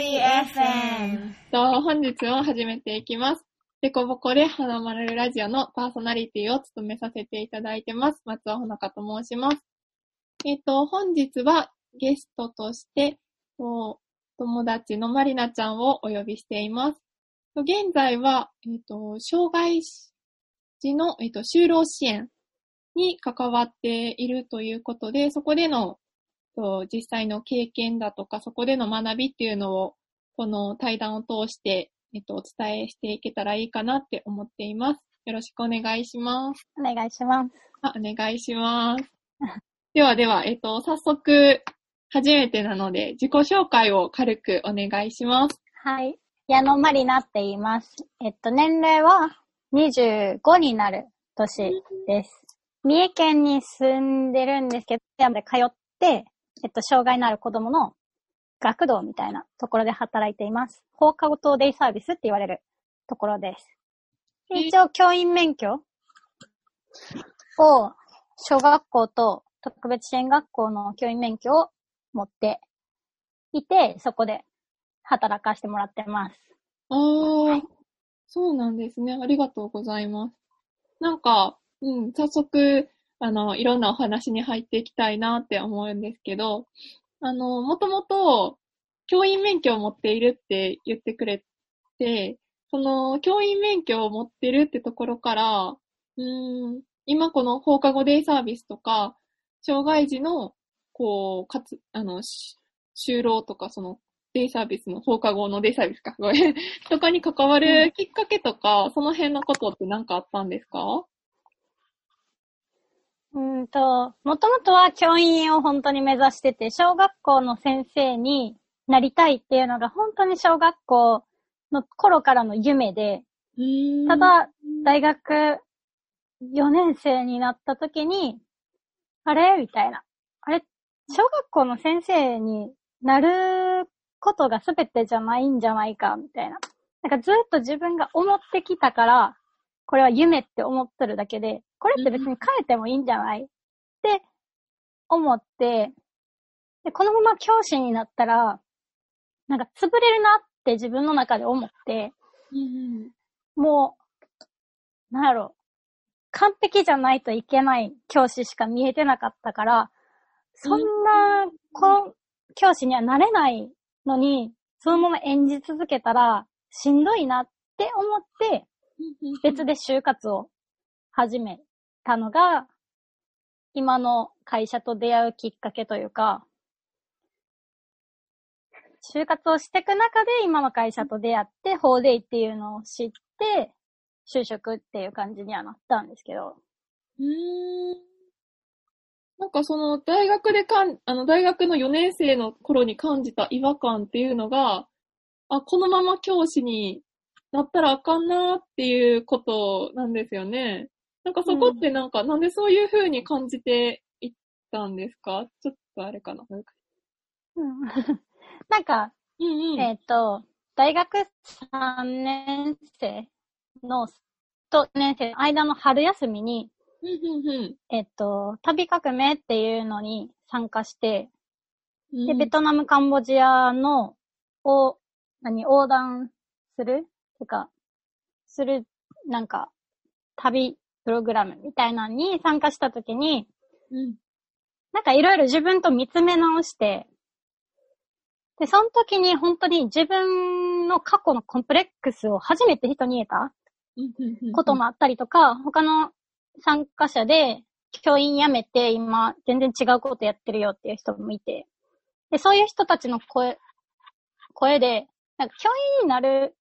FM。と本日も始めていきます。デコボコで花丸ラジオのパーソナリティを務めさせていただいてます。松尾ほのかと申します。えっ、と、本日はゲストとして、と友達のまりなちゃんをお呼びしています。現在は、えっ、と、障害児の、えっ、と、就労支援に関わっているということで、そこでのと実際の経験だとか、そこでの学びっていうのを、この対談を通して、えっと、お伝えしていけたらいいかなって思っています。よろしくお願いします。お願いします。あ、お願いします。ではでは、えっと、早速、初めてなので、自己紹介を軽くお願いします。はい。矢野まりなって言います。えっと、年齢は25になる年です。三重県に住んでるんですけど、山で通って、えっと、障害のある子供の学童みたいなところで働いています。放課後等デイサービスって言われるところです。で一応、教員免許を、小学校と特別支援学校の教員免許を持っていて、そこで働かせてもらってます。あー、そうなんですね。ありがとうございます。なんか、うん、早速、あの、いろんなお話に入っていきたいなって思うんですけど、あの、もともと、教員免許を持っているって言ってくれて、その、教員免許を持ってるってところから、うん、今この放課後デイサービスとか、障害児の、こう、かつ、あの、就労とか、その、デイサービスの放課後のデイサービスか、ごめん。とかに関わるきっかけとか、その辺のことって何かあったんですか？うーんと、もともとは教員を本当に目指してて、小学校の先生になりたいっていうのが本当に小学校の頃からの夢で、ただ、大学4年生になった時に、あれ？みたいな。あれ？小学校の先生になることが全てじゃないんじゃないか？みたいな。なんかずっと自分が思ってきたから、これは夢って思ってるだけで、これって別に変えてもいいんじゃない？って思って、で、このまま教師になったら、なんか潰れるなって自分の中で思って、うんもう、なんやろ、完璧じゃないといけない教師しか見えてなかったから、そんな、こ教師にはなれないのに、そのまま演じ続けたら、しんどいなって思って、うん別で就活を始めたのが、今の会社と出会うきっかけというか、就活をしていく中で今の会社と出会って、フォーデイっていうのを知って、就職っていう感じにはなったんですけど。うーんなんかその大学でかん、あの大学の4年生の頃に感じた違和感っていうのが、あ、このまま教師になったらあかんなっていうことなんですよね。なんかそこってなんか、なんでそういう風に感じていったんですか？ちょっとあれかな。うん なんか、うんうん。えっ、と、大学3年生の、と年生の間の春休みに、うんうんえっ、と、旅革命っていうのに参加して、うん。で、ベトナム、カンボジアの、を、何、横断するてか、する、なんか、旅プログラムみたいなのに参加したときに、うん。なんかいろいろ自分と見つめ直して、で、その時に本当に自分の過去のコンプレックスを初めて人に言えたこともあったりとか、他の参加者で教員辞めて今全然違うことやってるよっていう人もいて、で、そういう人たちの声、声で、なんか教員になる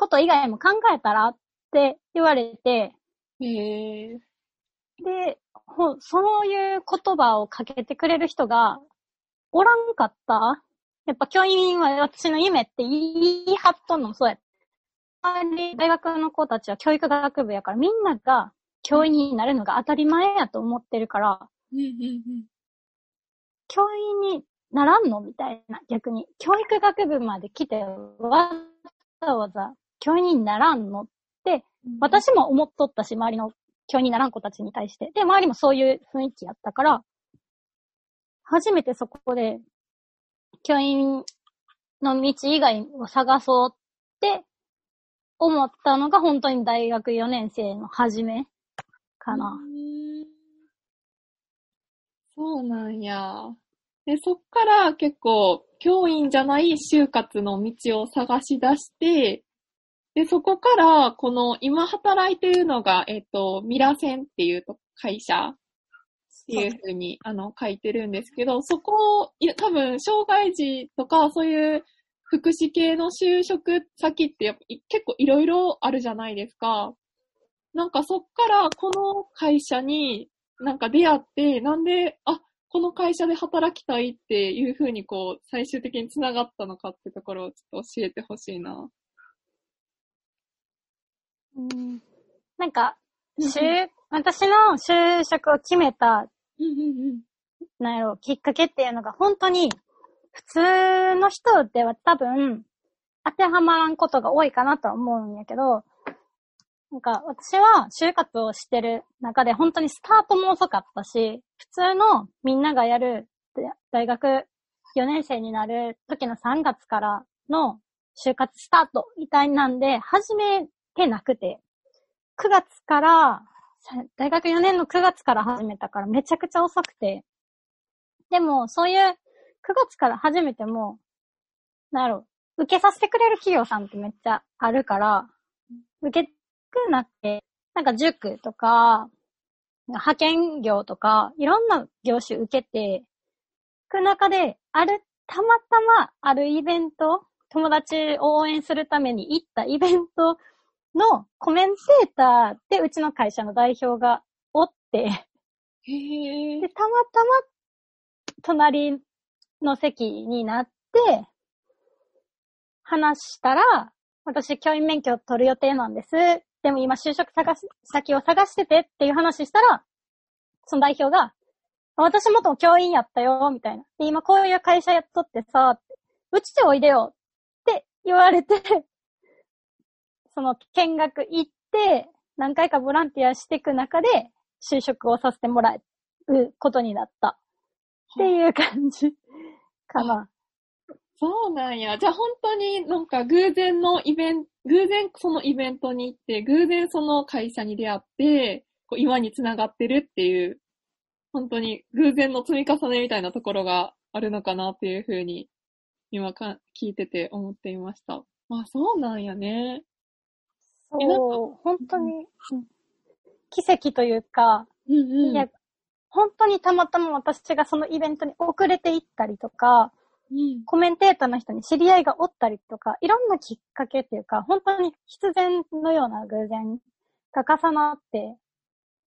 こと以外も考えたらって言われて、へえ。で、ほそういう言葉をかけてくれる人がおらんかった？やっぱ教員は私の夢って言い張っとんのもそうや。大学の子たちは教育学部やからみんなが教員になるのが当たり前やと思ってるから。教員にならんの？みたいな、逆に。教育学部まで来てわざわざ教員にならんの？って、私も思っとったし、周りの教員にならん子たちに対して。で、周りもそういう雰囲気やったから、初めてそこで、教員の道以外を探そうって思ったのが本当に大学4年生の初めかな。そうなんや。で、そっから結構、教員じゃない就活の道を探し出して、で、そこから、この、今働いてるのが、えっ、と、ミラセンっていう会社っていうふうに、あの、書いてるんですけど、そこ、いや、多分、障害児とか、そういう福祉系の就職先ってやっぱ結構いろいろあるじゃないですか。なんかそっからこの会社になんか出会って、なんで、あ、この会社で働きたいっていうふうにこう、最終的につながったのかってところをちょっと教えてほしいな。うん。なんか、就、私の就職を決めた、なんやろ、きっかけっていうのが本当に、普通の人では多分、当てはまらんことが多いかなとは思うんやけど、なんか、私は就活をしてる中で本当にスタートも遅かったし、普通のみんながやる大学4年生になる時の3月からの就活スタートみたいなんで、始めてなくて、9月から、大学4年の9月から始めたからめちゃくちゃ遅くて、でも、そういう9月から始めても、なる受けさせてくれる企業さんってめっちゃあるから、受けくなって、なんか塾とか、派遣業とか、いろんな業種受けて、く中で、ある、たまたまあるイベント、友達を応援するために行ったイベントのコメンテーターでうちの会社の代表がおって、へで、たまたま隣の席になって、話したら、私教員免許を取る予定なんです。でも今就職探す、先を探しててっていう話したら、その代表が、私元教員やったよ、みたいな。で、今こういう会社やっとってさ、うちでおいでよって言われて、その見学行って、何回かボランティアしていく中で、就職をさせてもらうことになった。っていう感じかな。そうなんや。じゃあ本当になんか偶然のイベント、偶然そのイベントに行って、偶然その会社に出会って、こう今につながってるっていう、本当に偶然の積み重ねみたいなところがあるのかなっていうふうに、今か聞いてて思っていました。まあそうなんやね。そう、本当に、うん、奇跡というか、うんうん、いや、本当にたまたま私がそのイベントに遅れていったりとか、うん、コメンテーターの人に知り合いがおったりとか、いろんなきっかけっていうか、本当に必然のような偶然が重なって、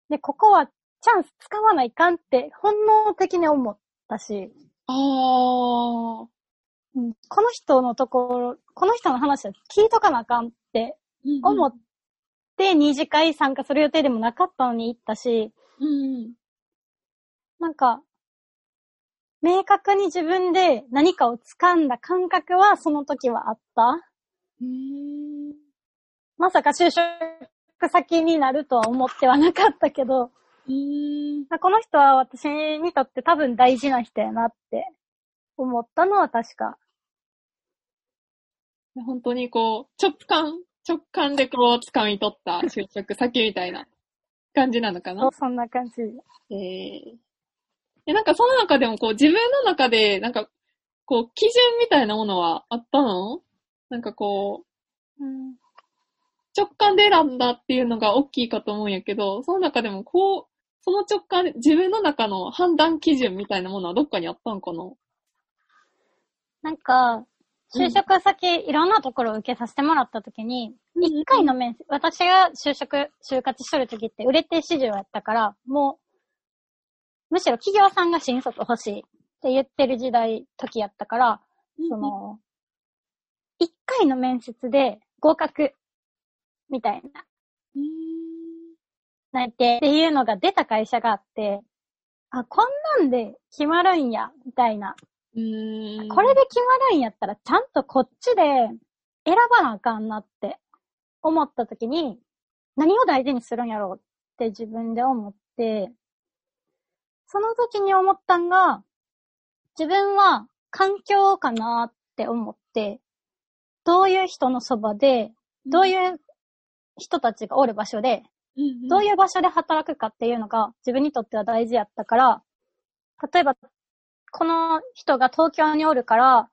で、ここはチャンス使わないかんって本能的に思ったし、ああ、うん、この人のところ、この人の話は聞いとかなあかんって思って二次会参加する予定でもなかったのに行ったし、うん、なんか、明確に自分で何かを掴んだ感覚はその時はあった。まさか就職先になるとは思ってはなかったけど、この人は私にとって多分大事な人やなって思ったのは確か。本当にこう、直感、直感でこう掴み取った就職先みたいな感じなのかな？そう、そんな感じ。えー、え、なんかその中でもこう自分の中で、なんか、こう、基準みたいなものはあったの？なんかこう、うん、直感で選んだっていうのが大きいかと思うんやけど、その中でもこう、その直感で、自分の中の判断基準みたいなものはどっかにあったんかな？なんか、就職先、うん、いろんなところを受けさせてもらったときに、一、うん、回の面接、私が就職、就活しとるときって売れて市場やったから、もう、むしろ企業さんが新卒欲しいって言ってる時代、時やったから、その、一回の面接で合格みたいな。なってっていうのが出た会社があって、あ、こんなんで決まるんや、みたいな。これで決まるんやったら、ちゃんとこっちで選ばなあかんなって思った時に、何を大事にするんやろうって自分で思って、その時に思ったんが、自分は環境かなっって思って、どういう人のそばで、どういう人たちがおる場所で、どういう場所で働くかっていうのが自分にとっては大事やったから、例えば、この人が東京におるから、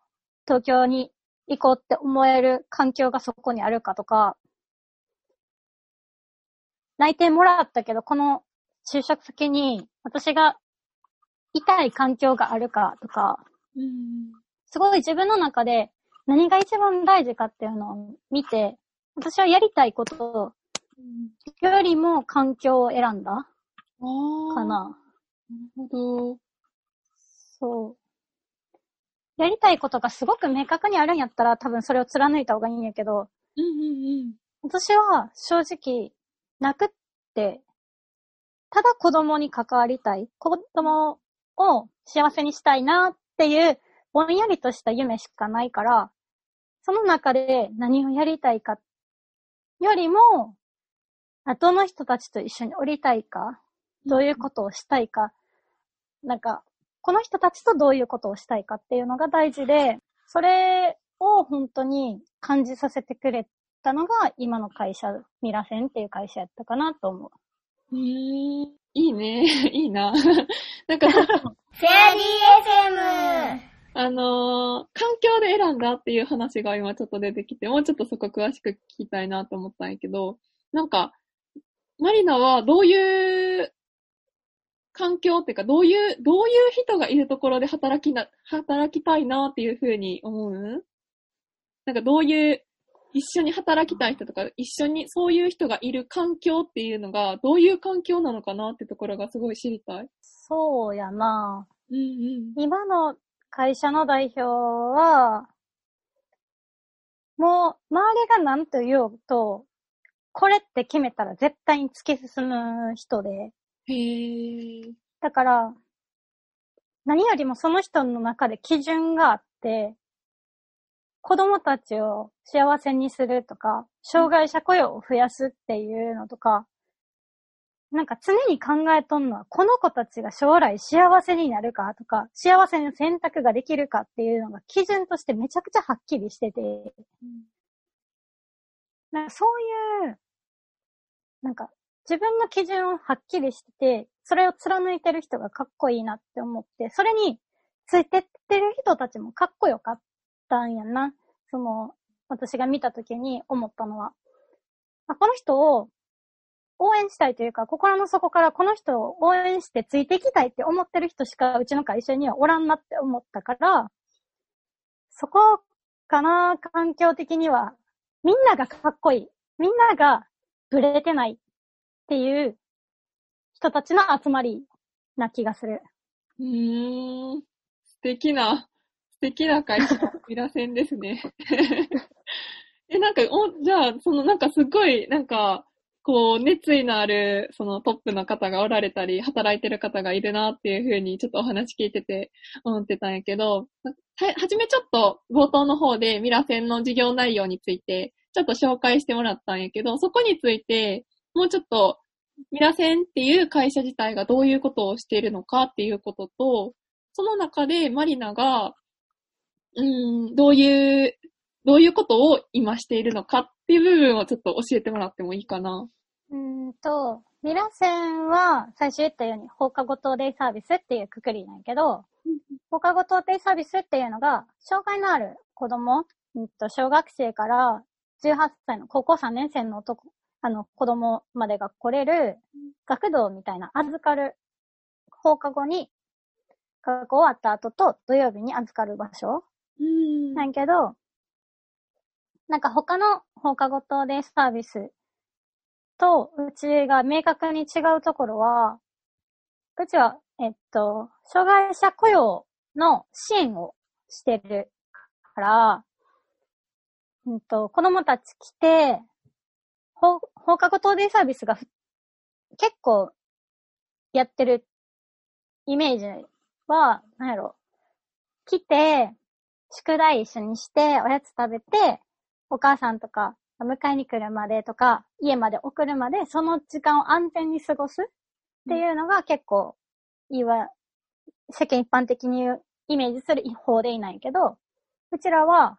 東京に行こうって思える環境がそこにあるかとか、内定もらったけど、この就職先に私がいたい環境があるかとか、すごい自分の中で何が一番大事かっていうのを見て、私はやりたいことよりも環境を選んだかな。なるほど。そう。やりたいことがすごく明確にあるんやったら多分それを貫いた方がいいんやけど、うんうんうん、私は正直なくって、ただ子供に関わりたい。子供を幸せにしたいなっていうぼんやりとした夢しかないから、その中で何をやりたいかよりも、どの人たちと一緒に降りたいか、どういうことをしたいか、なんか、この人たちとどういうことをしたいかっていうのが大事で、それを本当に感じさせてくれたのが今の会社、ミラセンっていう会社やったかなと思う。へー、いいね。いいな。なんか、フェアリー FM! あのー、環境で選んだっていう話が今ちょっと出てきて、もうちょっとそこ詳しく聞きたいなと思ったんやけど、なんか、マリナはどういう環境っていうか、どういう、どういう人がいるところで働きな、働きたいなっていうふうに思う？なんかどういう、一緒に働きたい人とか、一緒にそういう人がいる環境っていうのが、どういう環境なのかなってところがすごい知りたい。そうやなうんうん。今の会社の代表は、もう、周りが何と言おうと、これって決めたら絶対に突き進む人で。へー。だから、何よりもその人の中で基準があって、子供たちを幸せにするとか、障害者雇用を増やすっていうのとか、なんか常に考えとんのは、この子たちが将来幸せになるかとか、幸せの選択ができるかっていうのが基準としてめちゃくちゃはっきりしてて、うん、なんかそういう、なんか自分の基準をはっきりしてて、それを貫いてる人がかっこいいなって思って、それについてってる人たちもかっこよかったんやな。その、私が見た時に思ったのは。あこの人を応援したいというか、心の底からこの人を応援してついていきたいって思ってる人しかうちの会社にはおらんなって思ったから、そこかな、環境的には。みんながかっこいい。みんながブレてないっていう人たちの集まりな気がする。うーん。素敵な、素敵な会社、ミラセンですね。え、なんか、お、じゃあ、そのなんかすごい、なんか、こう、熱意のある、そのトップの方がおられたり、働いてる方がいるなっていうふうに、ちょっとお話聞いてて思ってたんやけど、はじめちょっと冒頭の方でミラセンの事業内容について、ちょっと紹介してもらったんやけど、そこについて、もうちょっと、ミラセンっていう会社自体がどういうことをしているのかっていうことと、その中でマリナが、うん、どういう、どういうことを今しているのかっていう部分をちょっと教えてもらってもいいかな。うんと、ミラセンは最初言ったように放課後等デイサービスっていうくくりなんやけど、放課後等デイサービスっていうのが、障害のある子供、うんと、小学生から18歳の高校3年生の男、あの、子供までが来れる、学童みたいな預かる、放課後に、学校終わった後と土曜日に預かる場所。なんやけど、なんか他の放課後等デイサービスと、うちが明確に違うところは、うちは、えっと、障害者雇用の支援をしてるから、うんと、子供たち来て、放課後等デイサービスが結構やってるイメージは、なんやろ、来て、宿題一緒にして、おやつ食べて、お母さんとか、迎えに来るまでとか、家まで送るまで、その時間を安全に過ごすっていうのが結構、いわ、世間一般的にイメージする方でいないけど、うちらは、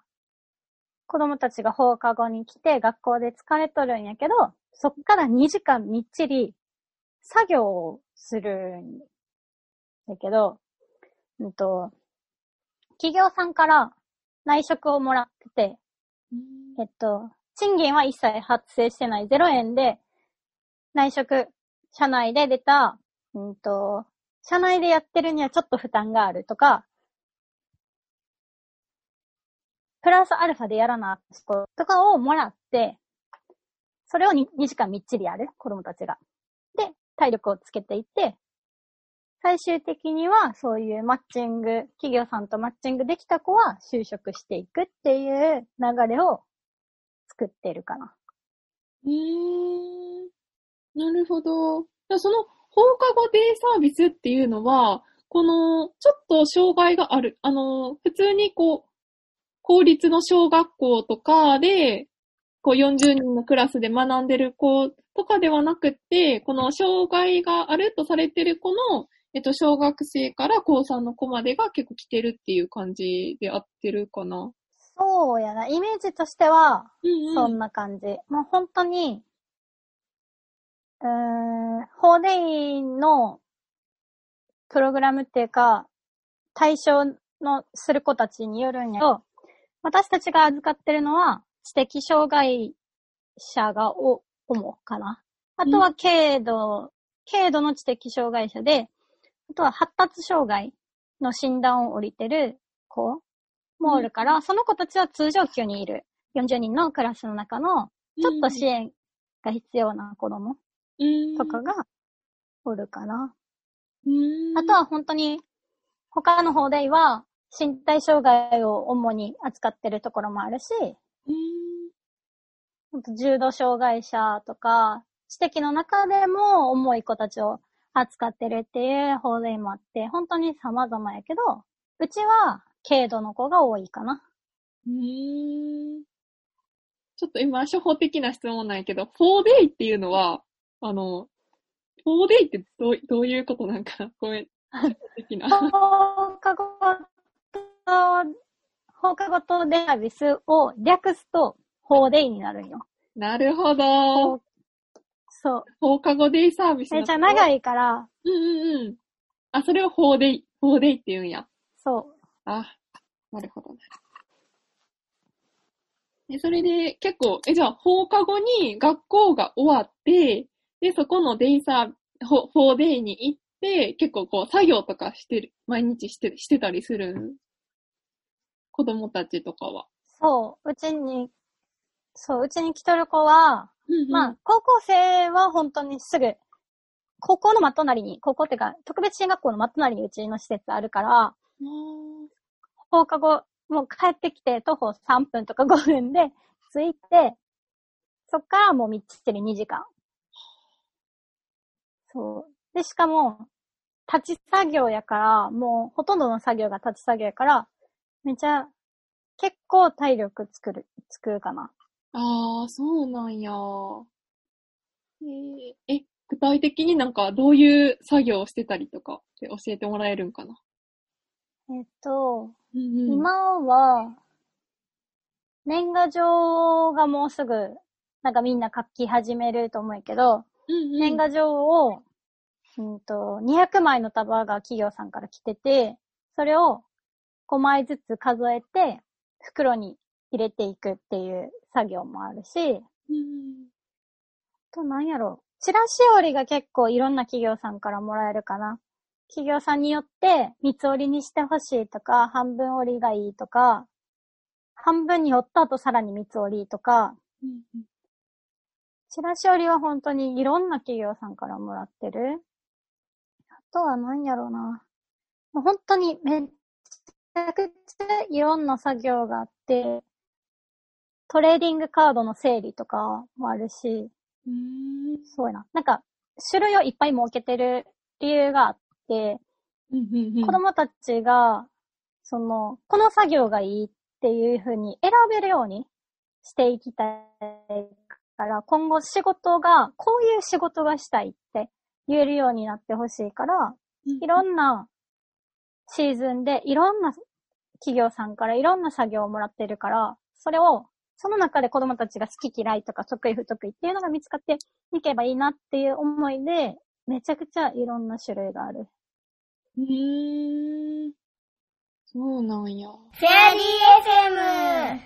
子供たちが放課後に来て学校で疲れとるんやけど、そっから2時間みっちり作業をするんだけど、うんと、企業さんから内職をもらってて、えっと、賃金は一切発生してない0円で、内職、社内で出た、うんと、社内でやってるにはちょっと負担があるとか、プラスアルファでやらな、とかをもらって、それを 2, 2時間みっちりやる、子供たちが。で、体力をつけていって、最終的にはそういうマッチング、企業さんとマッチングできた子は就職していくっていう流れを作ってるかな。へー。なるほど。その放課後デイサービスっていうのは、この、ちょっと障害がある、あの、普通にこう、公立の小学校とかで、こう40人のクラスで学んでる子とかではなくって、この障害があるとされてる子の、えっと、小学生から高3の子までが結構来てるっていう感じで合ってるかな。そうやな。イメージとしては、そんな感じ。うんうん、もう本当に、うーん、法デイのプログラムっていうか、対象のする子たちによるんやけど、私たちが預かってるのは、知的障害者がお、主かな。あとは軽度、軽度の知的障害者で、あとは発達障害の診断を降りてる子もおるから、うん、その子たちは通常級にいる。40人のクラスの中の、ちょっと支援が必要な子供とかがおるかな。うん、あとは本当に、他の方では、身体障害を主に扱ってるところもあるし、重度障害者とか、知的の中でも重い子たちを扱ってるっていう法令もあって、本当に様々やけど、うちは軽度の子が多いかな。うーん。ちょっと今、初歩的な質問ないけど、4day っていうのは、あの、4day ってどうどういうことなんかなごめん。的な。放課後と、放課後とデータビスを略すと 4day になるんよ。なるほど。そう。放課後デイサービスめっちゃ長いから。うんうんうん。あ、それを 4day、4day って言うんや。そう。あ、なるほどね。で、それで結構、え、じゃあ放課後に学校が終わって、で、そこのデイサー、4day に行って、結構こう作業とかしてる、毎日して、してたりする子供たちとかは。そう。うちに、そう、うちに来とる子は、うんうん、まあ、高校生は本当にすぐ、高校の真隣に、高校っていうか、特別支援学校の真隣にうちの施設あるから、放課後、もう帰ってきて徒歩3分とか5分で着いて、そっからもうみっちり2時間。そう。で、しかも、立ち作業やから、もうほとんどの作業が立ち作業やから、めちゃ、結構体力作る、作るかな。ああ、そうなんや。えー、え、具体的になんかどういう作業をしてたりとかって教えてもらえるんかな？えっと、うんうん、今は、年賀状がもうすぐ、なんかみんな書き始めると思うけど、うんうん、年賀状を、うんと、200枚の束が企業さんから来てて、それを5枚ずつ数えて、袋に入れていくっていう作業もあるし、うん、と、なんやろ。チラシ折りが結構いろんな企業さんからもらえるかな。企業さんによって三つ折りにしてほしいとか、半分折りがいいとか、半分に折った後さらに三つ折りとか、うん、チラシ折りは本当にいろんな企業さんからもらってる。あとは何やろうな。もう本当にめっちゃくちゃいろんな作業があって、トレーディングカードの整理とかもあるし、うんそうやな。なんか、種類をいっぱい設けてる理由があって、子供たちが、その、この作業がいいっていうふうに選べるようにしていきたいから、今後仕事が、こういう仕事がしたいって言えるようになってほしいから、いろんなシーズンでいろんな企業さんからいろんな作業をもらってるから、それを、その中で子供たちが好き嫌いとか得意不得意っていうのが見つかっていけばいいなっていう思いで、めちゃくちゃいろんな種類がある。うーん。そうなんや。フェアリー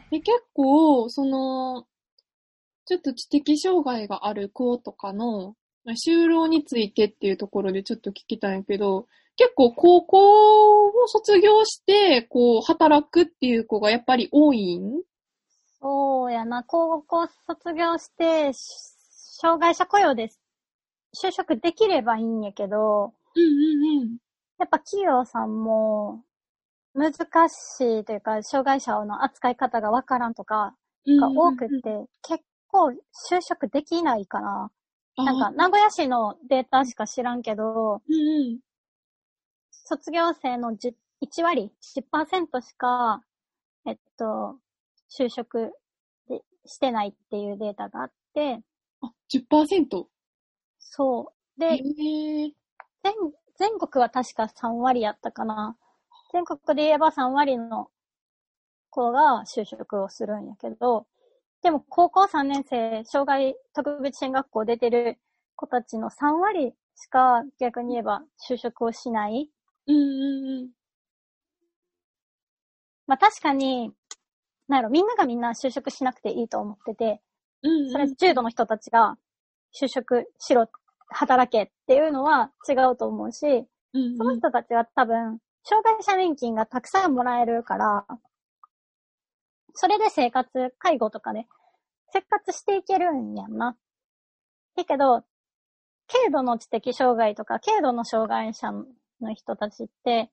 FM! で、結構、その、ちょっと知的障害がある子とかの、まあ就労についてっていうところでちょっと聞きたいんやけど、結構高校を卒業して、こう、働くっていう子がやっぱり多いん？そうやな、高校卒業して、し障害者雇用で就職できればいいんやけど、うんうんうん。やっぱ企業さんも難しいというか、障害者の扱い方がわからんとかが多くって、結構就職できないかな。なんか、名古屋市のデータしか知らんけど、うんうん。卒業生の10 1割、10%しか、えっと、就職でしてないっていうデータがあって、あ、10%? そう。へで、え。全、全国は確か3割やったかな。全国で言えば3割の子が就職をするんやけど、でも高校3年生、障害特別支援学校出てる子たちの3割しか逆に言えば就職をしない。うんうんうん。まあ確かに、なんやろ、みんながみんな就職しなくていいと思ってて、うんうん。それ重度の人たちが就職しろ、働けっていうのは違うと思うし、うんうん、その人たちは多分、障害者年金がたくさんもらえるから、それで生活、介護とかで生活していけるんやんな。だけど、軽度の知的障害とか、軽度の障害者の人たちって、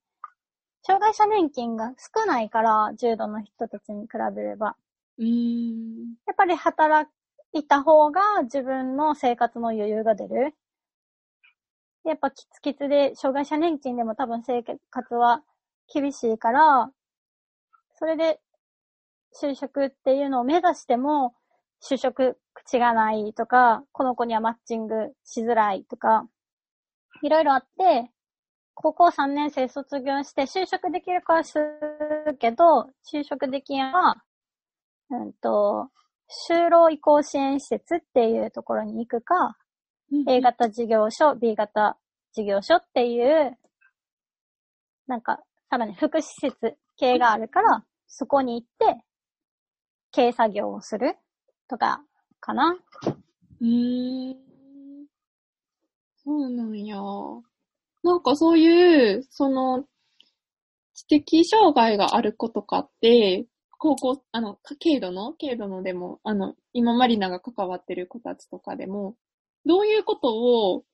障害者年金が少ないから、重度の人たちに比べれば。うーん。やっぱり働いた方が自分の生活の余裕が出る。やっぱキツキツで、障害者年金でも多分生活は厳しいから、それで就職っていうのを目指しても、就職口がないとか、この子にはマッチングしづらいとか、いろいろあって、高校3年生卒業して就職できるからするけど、就職できんは、うんと、就労移行支援施設っていうところに行くか、A 型事業所、B 型事業所っていう、なんか、さらに福祉施設系があるから、そこに行って、軽作業をするとか、かな。うーん。そうなんや。なんかそういう、その、知的障害がある子とかって、高校、あの、軽度の軽度のでも、あの、今マリナが関わってる子たちとかでも、どういうことを、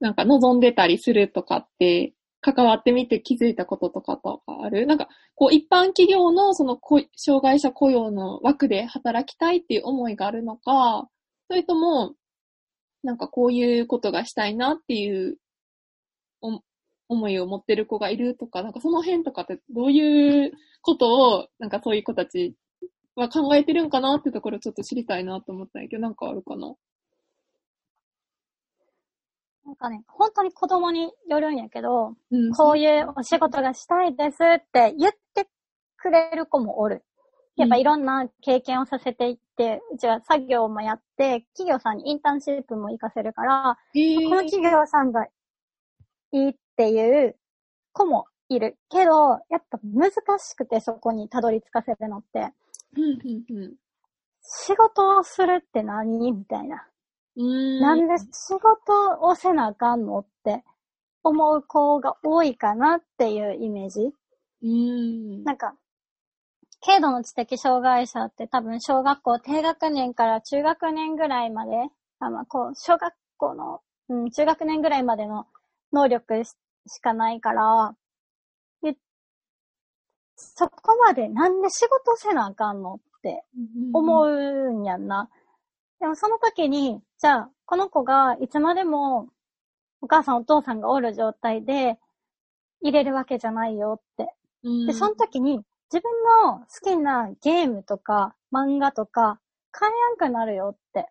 なんか望んでたりするとかって、関わってみて気づいたこととかとかある？なんか、こう一般企業のその障害者雇用の枠で働きたいっていう思いがあるのか、それとも、なんかこういうことがしたいなっていう思いを持ってる子がいるとか、なんかその辺とかってどういうことを、なんかそういう子たちは考えてるんかなってところちょっと知りたいなと思ったんやけど、なんかあるかな？なんかね、本当に子供によるんやけど、うん。こういうお仕事がしたいですって言ってくれる子もおる。やっぱいろんな経験をさせていって、うちは作業もやって、企業さんにインターンシップも活かせるから、へーこの企業さんがいいっていう子もいる。けど、やっぱ難しくてそこにたどり着かせるのって、うん、うん、うん。仕事をするって何？みたいな。ん。なんで仕事をせなあかんのって思う子が多いかなっていうイメージ。うーん。なんか、軽度の知的障害者って多分小学校低学年から中学年ぐらいまで、あまあ、こう、小学校の、うん、中学年ぐらいまでの能力ししかないから、でそこまでなんで仕事せなあかんのって思う。うんやんな。でもその時に、じゃあ、この子がいつまでもお母さんお父さんがおる状態で入れるわけじゃないよって。うんで、その時に自分の好きなゲームとか漫画とか買えやんくなるよって。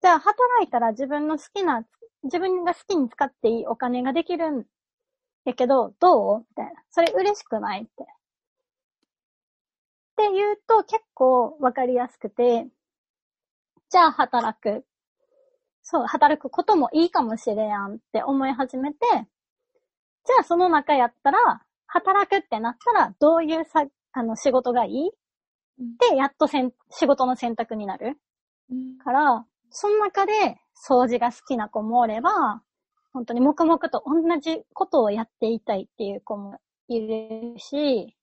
じゃあ、働いたら自分の好きな、自分が好きに使っていいお金ができるんやけど、どう？みたいな。それ嬉しくないって。って言うと結構わかりやすくて、じゃあ働く。そう、働くこともいいかもしれんやんって思い始めて、じゃあその中やったら、働くってなったら、どういうさ、あの、仕事がいい？で、やっとせん仕事の選択になる。うんから、その中で掃除が好きな子もおれば、本当に黙々と同じことをやっていたいっていう子もいるし、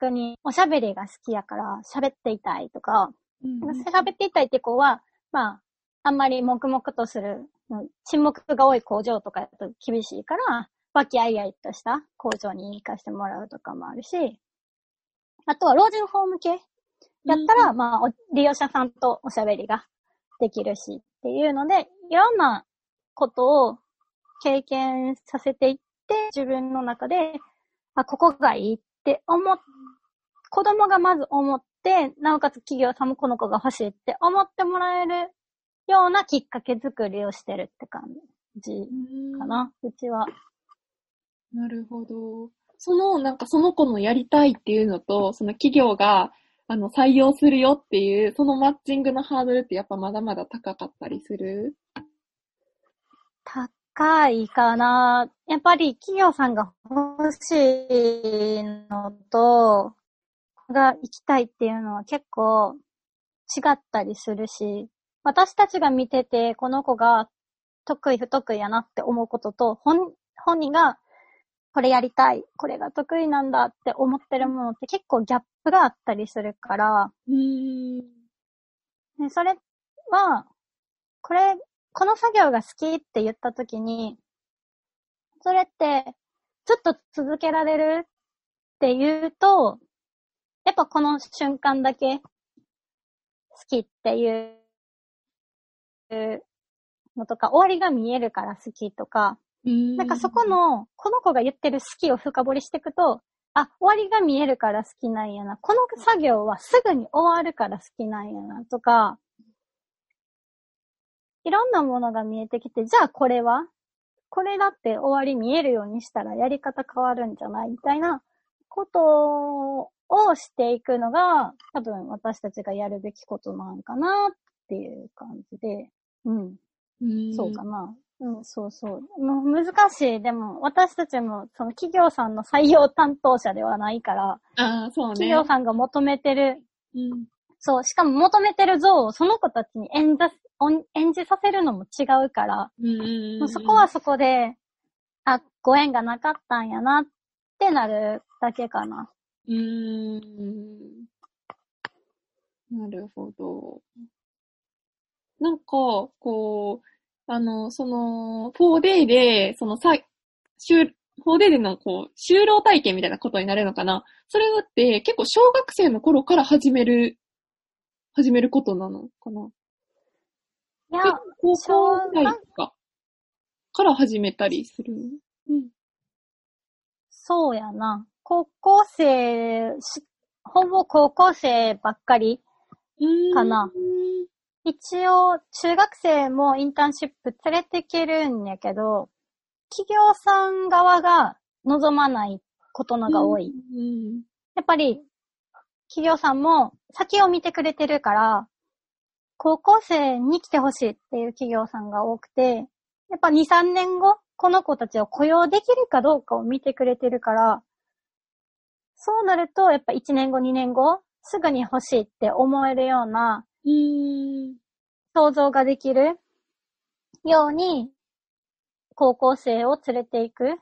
逆におしゃべりが好きやから喋っていたいとか、うん喋っていたいって子は、まあ、あんまり黙々とする、うん沈黙が多い工場とかだと厳しいから、和気あいあいとした工場に行かせてもらうとかもあるし、あとは老人ホーム系やったら、まあ、お利用者さんとおしゃべりができるしっていうので、いろんなことを経験させていって、自分の中で、あ、ここがいいって思っ、子供がまず思って、なおかつ企業さんもこの子が欲しいって思ってもらえるようなきっかけ作りをしてるって感じうんかな、うちは。なるほど。その、なんかその子のやりたいっていうのと、その企業が、あの、採用するよっていう、そのマッチングのハードルってやっぱまだまだ高かったりする？高いかな。やっぱり企業さんが欲しいのと、が行きたいっていうのは結構違ったりするし、私たちが見てて、この子が得意不得意やなって思うことと、本、本人がこれやりたい、これが得意なんだって思ってるものって結構ギャップがあったりするから、うーん。ね、それは、これ、この作業が好きって言ったときに、それって、ずっと続けられるって言うと、やっぱこの瞬間だけ好きっていうのとか、終わりが見えるから好きとか、ななんかそこ、の、この子が言ってる好きを深掘りしていくと、あ、終わりが見えるから好きなんやな。この作業はすぐに終わるから好きなんやな。とか、いろんなものが見えてきて、じゃあこれは？これだって終わり見えるようにしたらやり方変わるんじゃないみたいなことをしていくのが、多分私たちがやるべきことなんかなっていう感じで、うん。そうかな。うん、そうそう。もう難しい。でも、私たちも、その企業さんの採用担当者ではないから、ああ、そうね。企業さんが求めてる、うん。そう、しかも求めてる像をその子たちに演じ、音演じさせるのも違うから、うんもうそこはそこで、あ、ご縁がなかったんやなってなるだけかな。うーん。なるほど。なんか、こう、あの、その、4day で、その、さ、就 4day での、こう、就労体験みたいなことになるのかな？それって結構小学生の頃から始める、始めることなのかな？いや、高校ぐらいか、から始めたりするの？うん。そうやな。高校生し、ほぼ高校生ばっかりかな一応、中学生もインターンシップ連れてけるんやけど、企業さん側が望まないことのが多い。うん。やっぱり、企業さんも先を見てくれてるから、高校生に来てほしいっていう企業さんが多くて、やっぱ2、3年後、この子たちを雇用できるかどうかを見てくれてるから、そうなると、やっぱ1年後、2年後、すぐに欲しいって思えるようなうん。想像ができるように、高校生を連れていく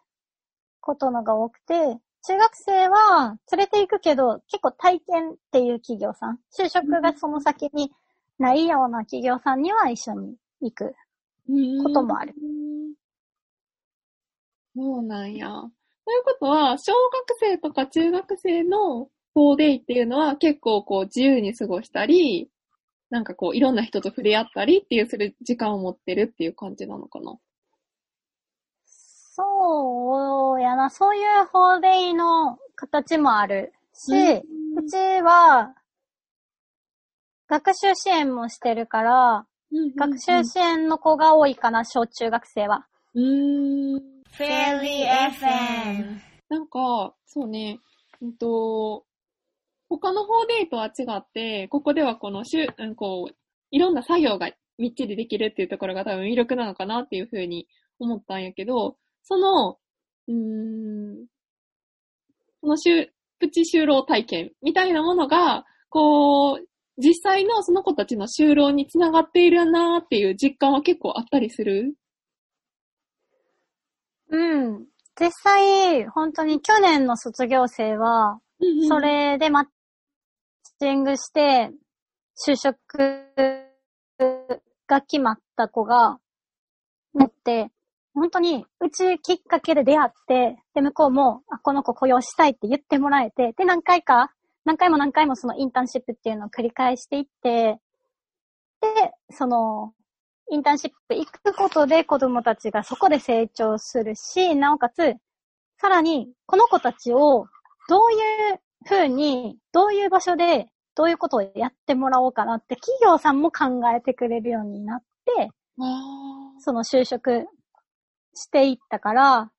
ことのが多くて、中学生は連れて行くけど、結構体験っていう企業さん、就職がその先にないような企業さんには一緒に行く。こともある。そうなんや。ということは、小学生とか中学生の 4day っていうのは結構こう自由に過ごしたり、なんかこういろんな人と触れ合ったりっていうする時間を持ってるっていう感じなのかな？そうやな、そういう法令の形もあるし、うんうちは、学習支援もしてるから、学習支援の子が多いかな、小中学生は。うーん。Fairy FM なんか、そうね、うんと、他の方デーとは違って、ここではこのしゅ、うん、こう、いろんな作業がみっちりできるっていうところが多分魅力なのかなっていうふうに思ったんやけど、その、うーん、そのしゅ、プチ就労体験みたいなものが、こう、実際のその子たちの就労につながっているなっていう実感は結構あったりする？うん。実際、本当に去年の卒業生は、そ、れでマッチングして、就職が決まった子が、なって、本当に、うちきっかけで出会って、で、向こうも、あ、この子雇用したいって言ってもらえて、で、何回か、何回も何回もそのインターンシップっていうのを繰り返していって、で、その、インターンシップ行くことで子供たちがそこで成長するし、なおかつ、さらに、この子たちをどういう風に、どういう場所で、どういうことをやってもらおうかなって、企業さんも考えてくれるようになって、あその就職していったから、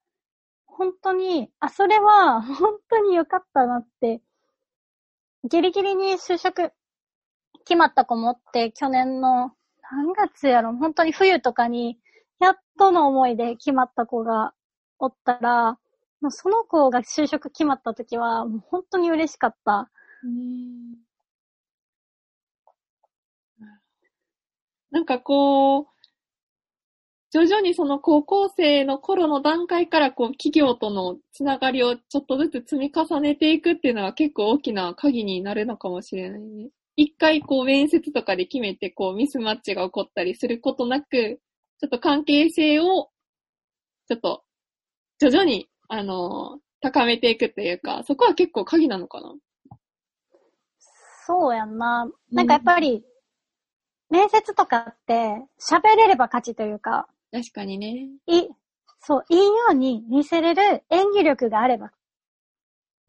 本当に、あ、それは本当に良かったなって、ギリギリに就職決まった子もって、去年の何月やろ、本当に冬とかに、やっとの思いで決まった子がおったら、もうその子が就職決まった時は、もう本当に嬉しかった。うんなんかこう、徐々にその高校生の頃の段階からこう企業とのつながりをちょっとずつ積み重ねていくっていうのは結構大きな鍵になるのかもしれないね。一回こう面接とかで決めてこうミスマッチが起こったりすることなく、ちょっと関係性をちょっと徐々にあの高めていくっていうか、そこは結構鍵なのかな？そうやんな。なんかやっぱり、面接とかって喋れれば勝ちというか、確かにね。い、そう、いいように見せれる演技力があれば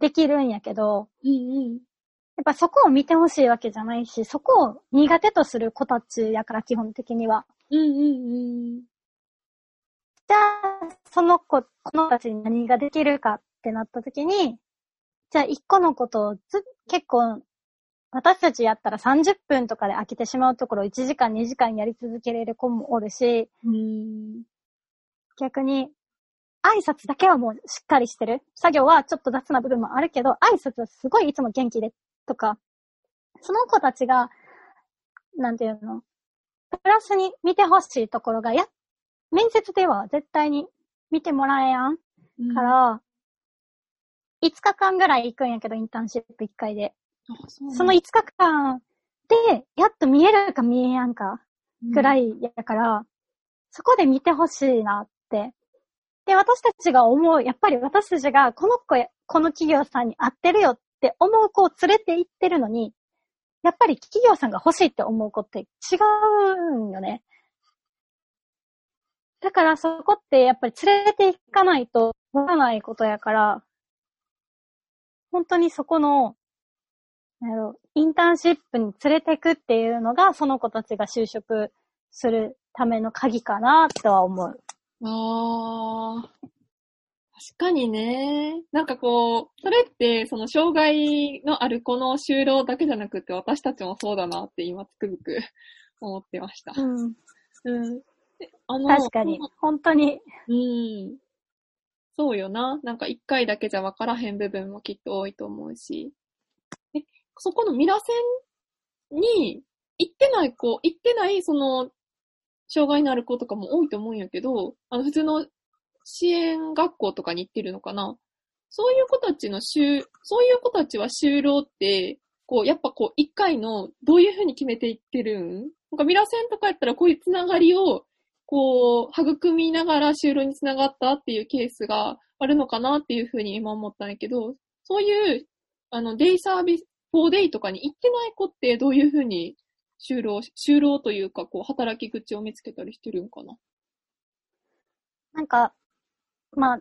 できるんやけど、うんうん。やっぱそこを見てほしいわけじゃないし、そこを苦手とする子たちやから基本的には。うんうんうん。じゃあ、その子、この子たちに何ができるかってなった時に、じゃあ一個のことをず、結構、私たちやったら30分とかで飽きてしまうところを1時間2時間やり続けれる子もおるし、うん。逆に、挨拶だけはもうしっかりしてる。作業はちょっと雑な部分もあるけど、挨拶はすごいいつも元気で、とか、その子たちが、なんていうの、プラスに見てほしいところが、や、面接では絶対に見てもらえやんから、5日間ぐらい行くんやけど、インターンシップ1回で。あそうその5日間で、やっと見えるか見えやんか。ぐらい。いやから、そこで見てほしいなって。で、私たちが思う、やっぱり私たちがこの子や、この企業さんに合ってるよって思う子を連れて行ってるのに、やっぱり企業さんが欲しいって思う子って違うんよね。だからそこってやっぱり連れて行かないとわからないことやから、本当にそこの、なんやろインターンシップに連れてくっていうのが、その子たちが就職するための鍵かなとは思う。ああ。確かにね。なんかこう、それって、その障害のある子の就労だけじゃなくて、私たちもそうだなって今つくづく思ってました。うん。うん。であの確かに。本当に。うん。そうよな。なんか一回だけじゃ分からへん部分もきっと多いと思うし。え、そこのミラセンに行ってない子、行ってないその、障害のある子とかも多いと思うんやけど、あの普通の支援学校とかに行ってるのかなそういう子たちの就、そういう子たちは就労って、こう、やっぱこう、一回の、どういうふうに決めていってるん？なんかミラセンとかやったらこういうつながりを、こう、育みながら就労につながったっていうケースがあるのかなっていうふうに今思ったんやけど、そういう、あの、デイサービス、4デイとかに行ってない子ってどういうふうに就労、就労というか、こう、働き口を見つけたりしてるんかな？なんか、まあ、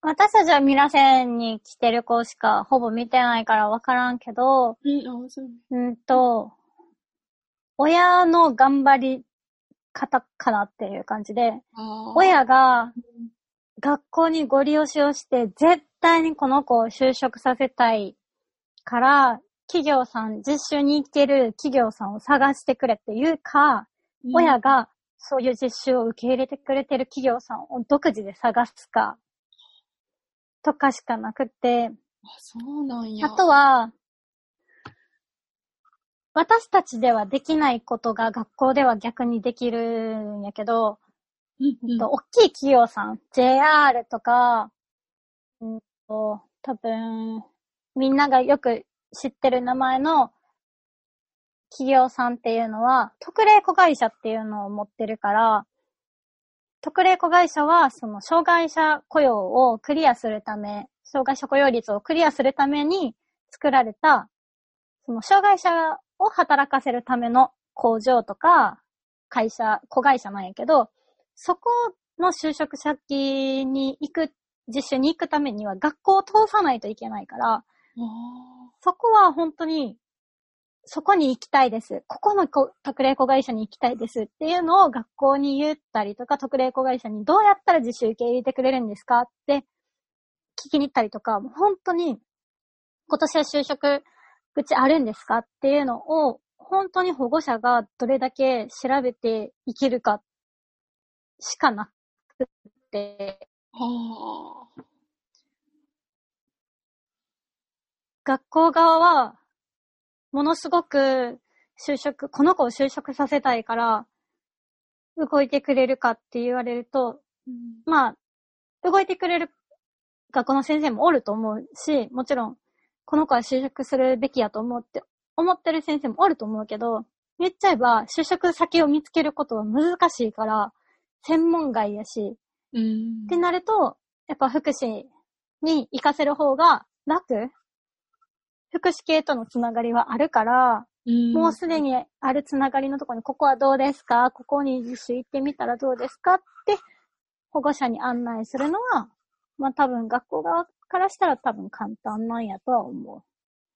私たちはミラセンに来てる子しかほぼ見てないからわからんけど。うんと、親の頑張り方かなっていう感じで、親が学校にご利用しをして、絶対にこの子を就職させたいから、企業さん、実習に行ける企業さんを探してくれっていうか、親がそういう実習を受け入れてくれてる企業さんを独自で探すか、とかしかなくて、あ、そうなんや。あとは、私たちではできないことが学校では逆にできるんやけど、うんうん、大きい企業さん、JR とか、うんと、多分、みんながよく知ってる名前の企業さんっていうのは、特例子会社っていうのを持ってるから、特例子会社は、その、障害者雇用をクリアするため、障害者雇用率をクリアするために作られた、その、障害者を働かせるための工場とか、会社、子会社なんやけど、そこの就職先に行く、実習に行くためには学校を通さないといけないから、あそこは本当に、そこに行きたいです。ここのこ特例子会社に行きたいですっていうのを学校に言ったりとか、特例子会社にどうやったら実習受け入れてくれるんですかって聞きに行ったりとか、もう本当に今年は就職口あるんですかっていうのを、本当に保護者がどれだけ調べていけるかしかなくて、あ。はあ。学校側は、ものすごく就職、この子を就職させたいから、動いてくれるかって言われると、まあ、動いてくれる学校の先生もおると思うし、もちろん、この子は就職するべきやと思って、思ってる先生もおると思うけど、言っちゃえば、就職先を見つけることは難しいから、専門外やし、うん。ってなると、やっぱ福祉に活かせる方が楽。福祉系とのつながりはあるから、うん。もうすでにあるつながりのところに、ここはどうですか？ここに実習行ってみたらどうですか？って、保護者に案内するのは、まあ多分学校側からしたら多分簡単なんやとは思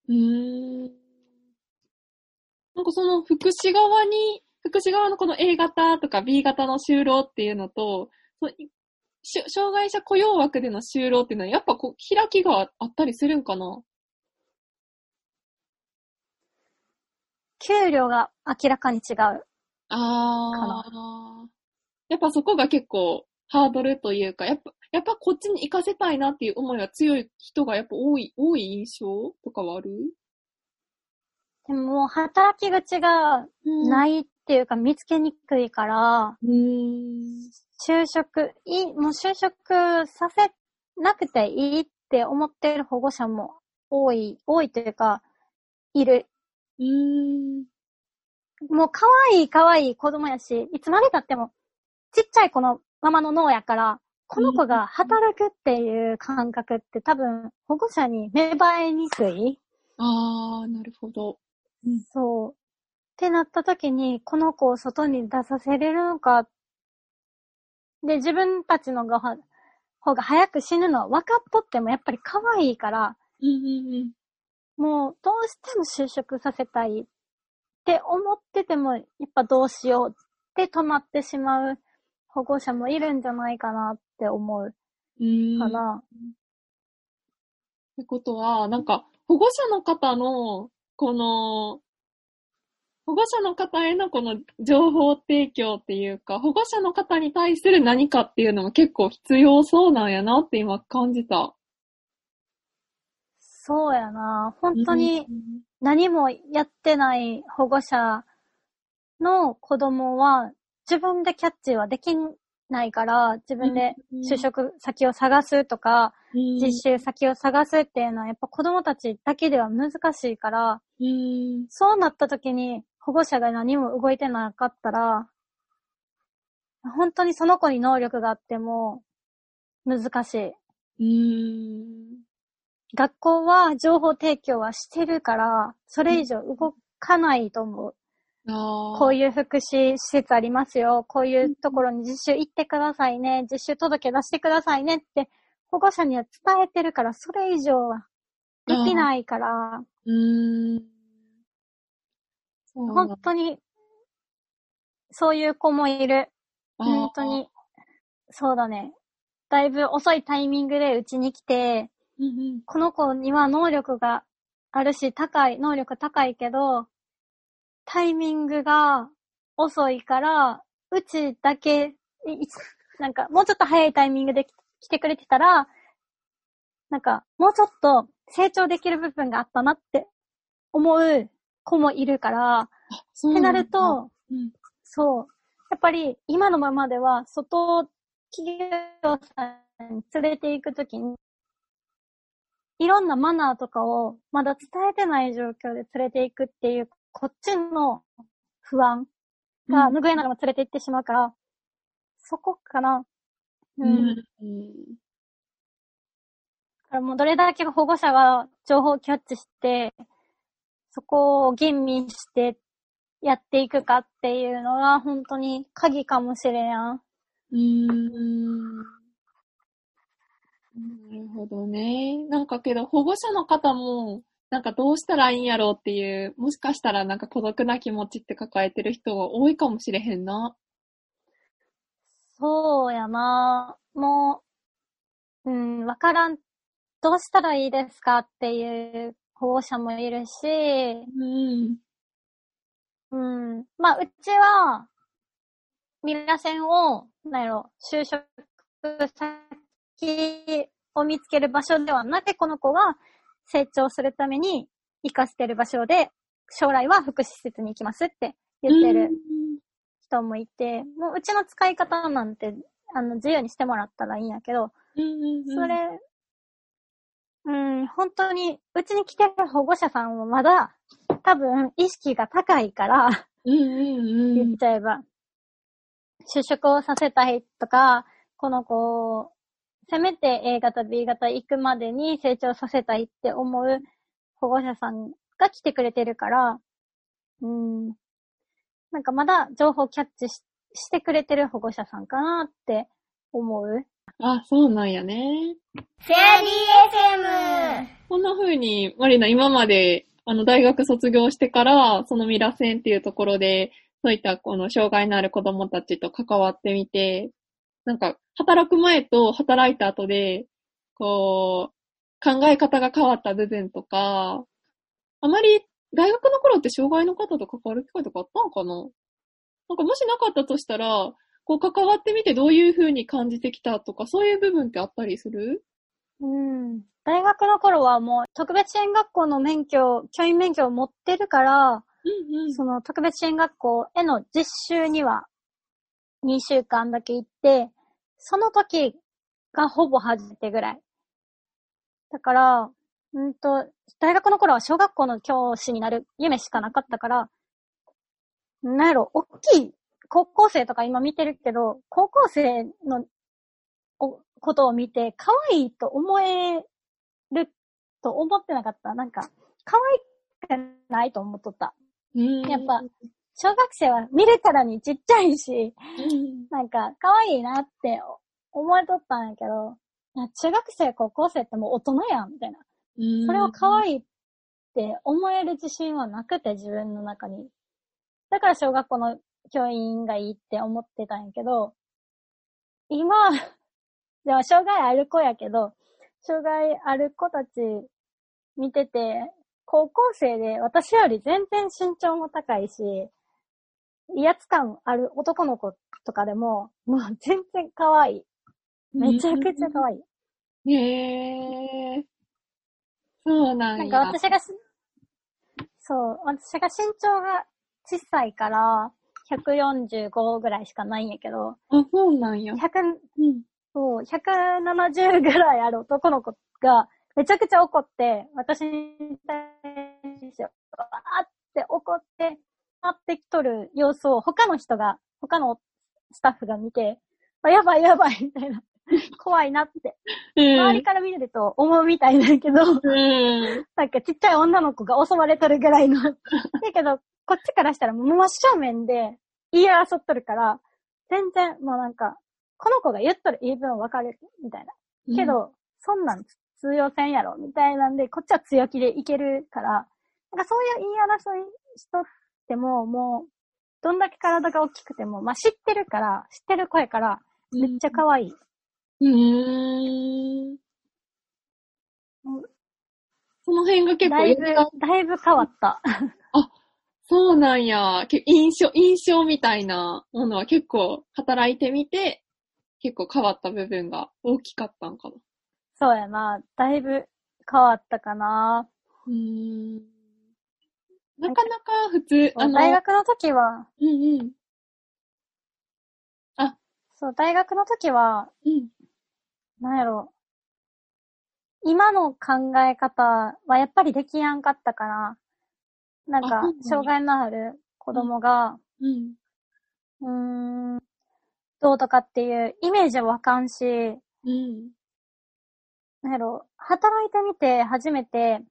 うーん。なんかその福祉側に、福祉側のこの A 型とか B 型の就労っていうのと、その障害者雇用枠での就労っていうのはやっぱこう開きがあったりするんかな？う。給料が明らかに違う。ああ。やっぱそこが結構ハードルというか、やっぱ、やっぱこっちに行かせたいなっていう思いが強い人がやっぱ多い、多い印象とかはある？でも働き口がないっていうか見つけにくいから、うーん。就職、いい、もう就職させなくていいって思っている保護者も多い、多いというか、いる。うーん。もう可愛い可愛い子供やし、いつまで経っても、ちっちゃい子のままの脳やから、この子が働くっていう感覚って多分保護者に芽生えにくい。ああ、なるほど。そう。ってなった時に、この子を外に出させれるのか。で、自分たちのがは方が早く死ぬのは分かっとってもやっぱり可愛いから、うんうんうん。もうどうしても就職させたいって思ってても、やっぱどうしようって止まってしまう保護者もいるんじゃないかなって思う。かな。ってことは、なんか、保護者の方の、この、保護者の方へのこの情報提供っていうか、保護者の方に対する何かっていうのも結構必要そうなんやなって今感じた。そうやな。本当にうん何もやってない保護者の子供は自分でキャッチはできないから、自分で就職先を探すとか、実習先を探すっていうのはやっぱ子供たちだけでは難しいから、うん。そうなった時に保護者が何も動いてなかったら、本当にその子に能力があっても難しい。うん。学校は情報提供はしてるから、それ以上動かないと思う。こういう福祉施設ありますよ。こういうところに実習行ってくださいね。実習届出してくださいねって保護者には伝えてるから、それ以上はできないから、うん。本当に、そういう子もいる。本当に、そうだね。だいぶ遅いタイミングでうちに来て、うんうん。この子には能力があるし、高い、能力高いけど、タイミングが遅いから、うちだけ、なんか、もうちょっと早いタイミングで来てくれてたら、なんか、もうちょっと成長できる部分があったなって思う子もいるから、そうってなると、うんそう。やっぱり今のままでは、外企業さんに連れて行くときに、いろんなマナーとかをまだ伝えてない状況で連れて行くっていう、こっちの不安が拭えながらも連れて行ってしまうから、そこかな。う。うんん。だからもうどれだけ保護者が情報をキャッチして、そこを吟味してやっていくかっていうのが本当に鍵かもしれん。うーん。なるほどね。なんかけど、保護者の方も、なんかどうしたらいいんやろうっていう、もしかしたらなんか孤独な気持ちって抱えてる人が多いかもしれへんな。そうやな。もう、うん、わからん。どうしたらいいですかっていう保護者もいるし、うん。うん。まあ、うちは、ミラセンを、なんやろ、就職先を見つける場所ではなく、この子が成長するために活かしてる場所で、将来は福祉施設に行きますって言ってる人もいて、もううちの使い方なんて、あの、自由にしてもらったらいいんやけど。それ、うん、本当に、うちに来てる保護者さんはまだ、多分、意識が高いから、言っ。ちゃえば、就職をさせたいとか、この子を、せめて A 型、B 型行くまでに成長させたいって思う保護者さんが来てくれてるから、うん、なんかまだ情報キャッチししてくれてる保護者さんかなって思う。あ、そうなんやね。フェアリー FM! こんな風に、マリナ今まで、あの、大学卒業してから、そのミラセンっていうところで、そういったこの障害のある子供たちと関わってみて、なんか、働く前と働いた後で、こう、考え方が変わった部分とか、あまり大学の頃って障害の方と関わる機会とかあったのかな？なんかもしなかったとしたら、こう関わってみてどういう風に感じてきたとか、そういう部分ってあったりする？うん。大学の頃はもう特別支援学校の免許、教員免許を持ってるから、うんうん。その特別支援学校への実習には2週間だけ行って、その時がほぼ初めてぐらい。だから、うんと、大学の頃は小学校の教師になる夢しかなかったから、なんやろ、大きい高校生とか今見てるけど、高校生のおことを見て、可愛いと思えると思ってなかった。なんか、可愛くないと思っとった。うんやっぱ、小学生は見るからにちっちゃいし、うんなんか、可愛いなって思えとったんやけど、中学生、高校生ってもう大人やん、みたいな。うんそれを可愛いって思える自信はなくて、自分の中に。だから小学校の教員がいいって思ってたんやけど、今、でも障害ある子やけど、障害ある子たち見てて、高校生で私より全然身長も高いし、威圧感ある男の子とかでも、もう全然可愛い。めちゃくちゃ可愛い。へえ。そうなんや。なんか私がし、そう、私が身長が小さいから、145ぐらいしかないんやけど、あ、そうなんや。100、うん。そう、170ぐらいある男の子が、めちゃくちゃ怒って、私に対して、わーって怒って、回ってきとる様子を他の人が、他のスタッフが見て、あやばいやばい、みたいな。怖いなって。周りから見ると思うみたいだけど、うん。なんかちっちゃい女の子が襲われとるぐらいの。だけど、こっちからしたらもう真正面で言い争っとるから、全然もうなんか、この子が言っとる言い分わかるみたいな。けど、そんなん通用せんやろみたいなんで、こっちは強気でいけるから、なんかそういう言い争いしとっても、もう、どんだけ体が大きくても、まあ知ってるから、知ってる声から、めっちゃ可愛い。うーん。その辺が結構だいぶ、だいぶ変わった。そうなんや。け印象、印象みたいなものは結構働いてみて、結構変わった部分が大きかったんかな。そうやな。だいぶ変わったかな。うーん。なかなか普通、あの、大学の時は、うんうん。そう、大学の時は、うん。なんやろ。今の考え方はやっぱりできやんかったから、なんか障害のある子供が、うん。うーん、どうとかっていうイメージはわかんし、うん。なんやろ、働いてみて初めて、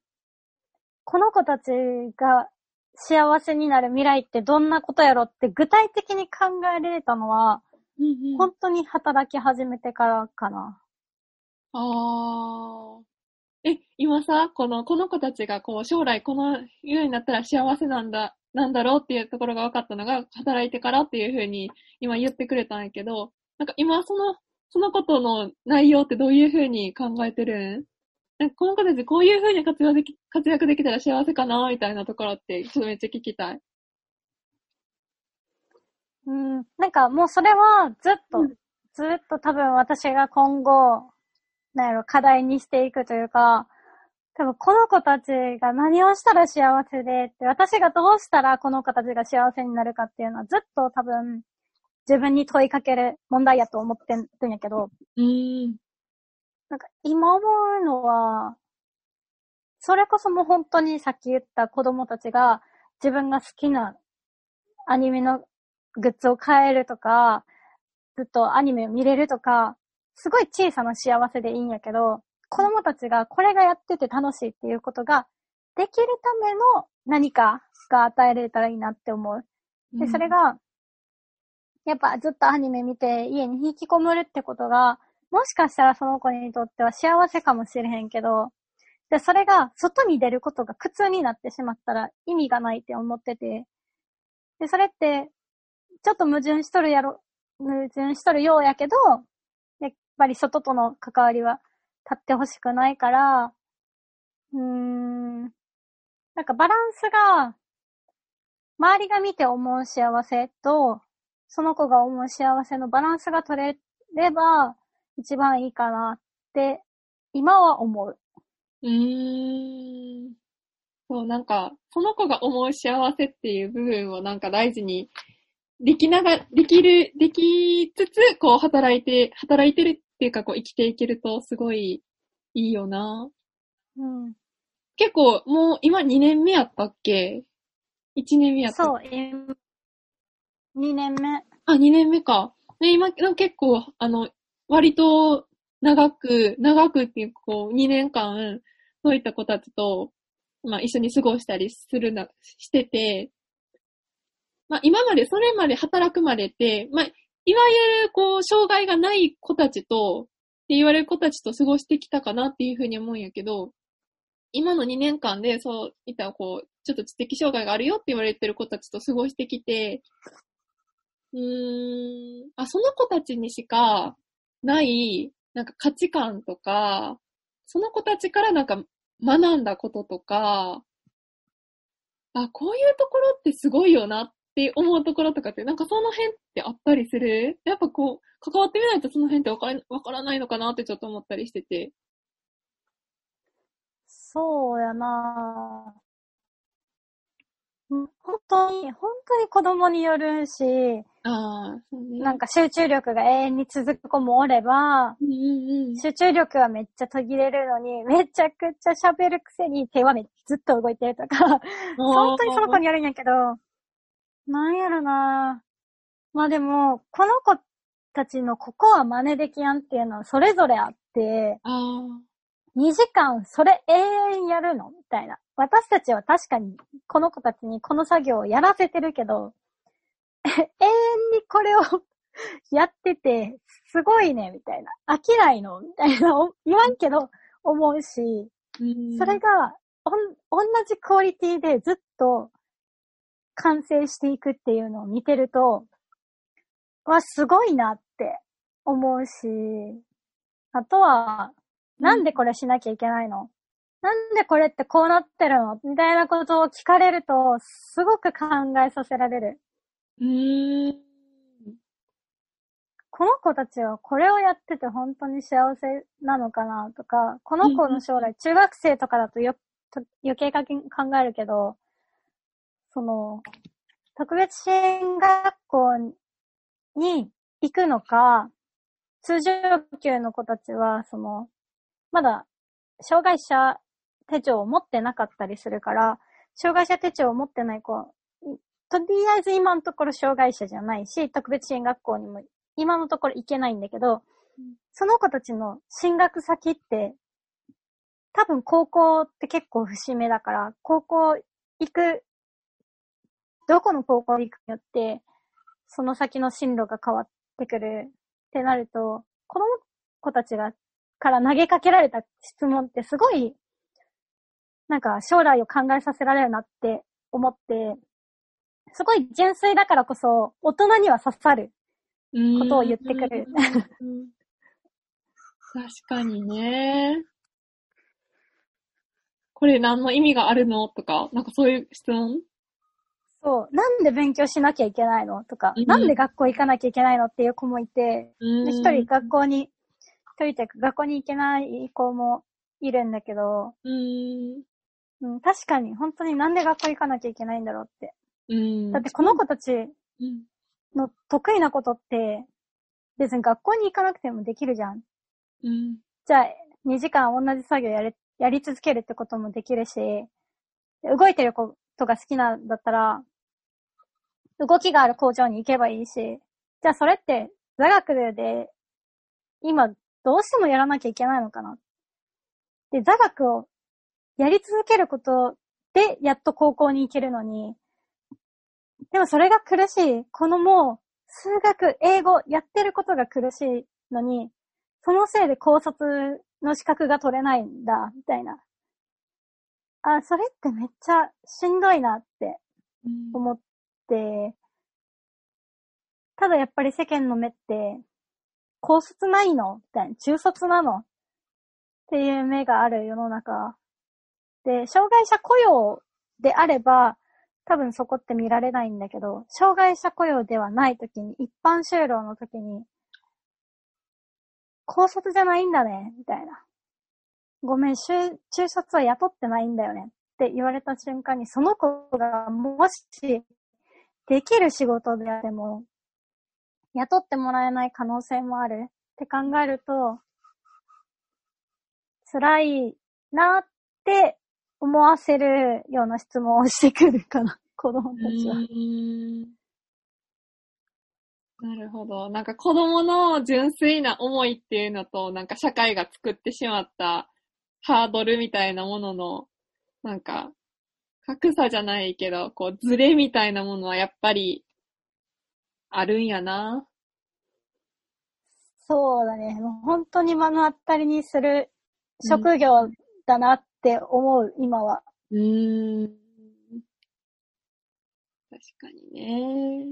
この子たちが幸せになる未来ってどんなことやろって具体的に考えられたのは、うんうん。本当に働き始めてからかな。あー。え、今さ、この、この子たちがこう、将来このようになったら幸せなんだ、なんだろうっていうところが分かったのが、働いてからっていうふうに今言ってくれたんやけど、なんか今その、そのことの内容ってどういうふうに考えてるん？なんかこの子たちこういうふうに活躍でき、活躍できたら幸せかなみたいなところって、ちょっとめっちゃ聞きたい。うん、なんかもうそれはずっと、うんずっと多分私が今後、なんやろ、課題にしていくというか、多分この子たちが何をしたら幸せでって、私がどうしたらこの子たちが幸せになるかっていうのはずっと多分自分に問いかける問題やと思ってるんやけど、うーん。なんか今思うのは、それこそもう本当にさっき言った子供たちが自分が好きなアニメのグッズを買えるとか、ずっとアニメを見れるとか、すごい小さな幸せでいいんやけど、子供たちがこれがやってて楽しいっていうことができるための何かが与えられたらいいなって思う。で、それが、やっぱずっとアニメ見て家に引きこもるってことが、もしかしたらその子にとっては幸せかもしれへんけど、で、それが外に出ることが苦痛になってしまったら意味がないって思ってて、で、それって、ちょっと矛盾しとるやろ、矛盾しとるようやけど、やっぱり外との関わりは立ってほしくないから、うーん、なんかバランスが、周りが見て思う幸せと、その子が思う幸せのバランスが取れれば、一番いいかなって、今は思う。うーん。そう、なんか、その子が思う幸せっていう部分をなんか大事にできなが、できる、できつつ、こう働いて、働いてるっていうかこう生きていけるとすごいいいよな。うん。結構もう今2年目やったっけ ?1 年目やったっそう、今2年目。あ、2年目か。で、今、結構、あの、割と長く、長くっていうか、こう、2年間、そういった子たちと、まあ、一緒に過ごしたりするな、してて、まあ、今まで、それまで働くまでって、まあ、いわゆる、こう、障害がない子たちと、って言われる子たちと過ごしてきたかなっていうふうに思うんやけど、今の2年間で、そういった、こう、ちょっと知的障害があるよって言われてる子たちと過ごしてきて、うーん、あ、その子たちにしかない、なんか価値観とか、その子たちからなんか学んだこととか、あ、こういうところってすごいよなって思うところとかって、なんかその辺ってあったりする？やっぱこう、関わってみないとその辺ってわかわからないのかなってちょっと思ったりしてて。そうやな本当に、本当に子供によるし、あ。なんか集中力が永遠に続く子もおれば、うん。集中力はめっちゃ途切れるのに、めちゃくちゃ喋るくせに手はめずっと動いてるとか、本当にその子によるんやけど、なんやろなまあでも、この子たちのここは真似できやんっていうのはそれぞれあって、あ2時間それ永遠やるの？みたいな。私たちは確かにこの子たちにこの作業をやらせてるけど、永遠にこれを やってて、すごいね、みたいな。飽きないのみたいな。お 言わんけど、思うし、それが、おん、同じクオリティでずっと完成していくっていうのを見てると、わ、すごいなって思うし、あとは、なんでこれしなきゃいけないの、なんでこれってこうなってるの？みたいなことを聞かれると、すごく考えさせられる。うーん。この子たちはこれをやってて本当に幸せなのかなとか、この子の将来、中学生とかだとよ、と 余計かけ考えるけど、その、特別支援学校に行くのか、通常級の子たちは、その、まだ、障害者手帳を持ってなかったりするから、障害者手帳を持ってない子、とりあえず今のところ障害者じゃないし、特別支援学校にも今のところ行けないんだけど、その子たちの進学先って、多分高校って結構節目だから、高校行く、どこの高校に行くによって、その先の進路が変わってくるってなると、子供子たちが、から投げかけられた質問ってすごい、なんか将来を考えさせられるなって思って、すごい純粋だからこそ、大人には刺さることを言ってくる。うん確かにね。これ何の意味があるの？とか、なんかそういう質問？そう。なんで勉強しなきゃいけないの？とか、うんなんで学校行かなきゃいけないの？っていう子もいて、一人学校に、一人というか学校に行けない子もいるんだけど、うん。うん、確かに本当になんで学校行かなきゃいけないんだろうって。うん。だってこの子たちうん。の得意なことって、別に学校に行かなくてもできるじゃん。うん。じゃあ、2時間同じ作業やれ、やり続けるってこともできるし、動いてることが好きなんだったら、動きがある工場に行けばいいし、じゃあそれって座学で今どうしてもやらなきゃいけないのかな。で、座学をやり続けることでやっと高校に行けるのに、でもそれが苦しい。このもう数学、英語やってることが苦しいのに、そのせいで高卒の資格が取れないんだ、みたいな。あ、それってめっちゃしんどいなってうん思って、ただやっぱり世間の目って、高卒ないの？みたいな。中卒なの？っていう目がある世の中。で、障害者雇用であれば、多分そこって見られないんだけど、障害者雇用ではない時に、一般就労の時に、高卒じゃないんだね、みたいな。ごめん、中中卒は雇ってないんだよねって言われた瞬間に、その子がもし、できる仕事であっても、雇ってもらえない可能性もあるって考えると、辛いなって思わせるような質問をしてくるかな、子供たちは。うんなるほど。なんか子供の純粋な思いっていうのと、なんか社会が作ってしまったハードルみたいなものの、なんか、格差じゃないけど、こう、ズレみたいなものはやっぱり、あるんやな。そうだね。もう本当に目の当たりにする職業だなって思う、今は。うーん。確かにね。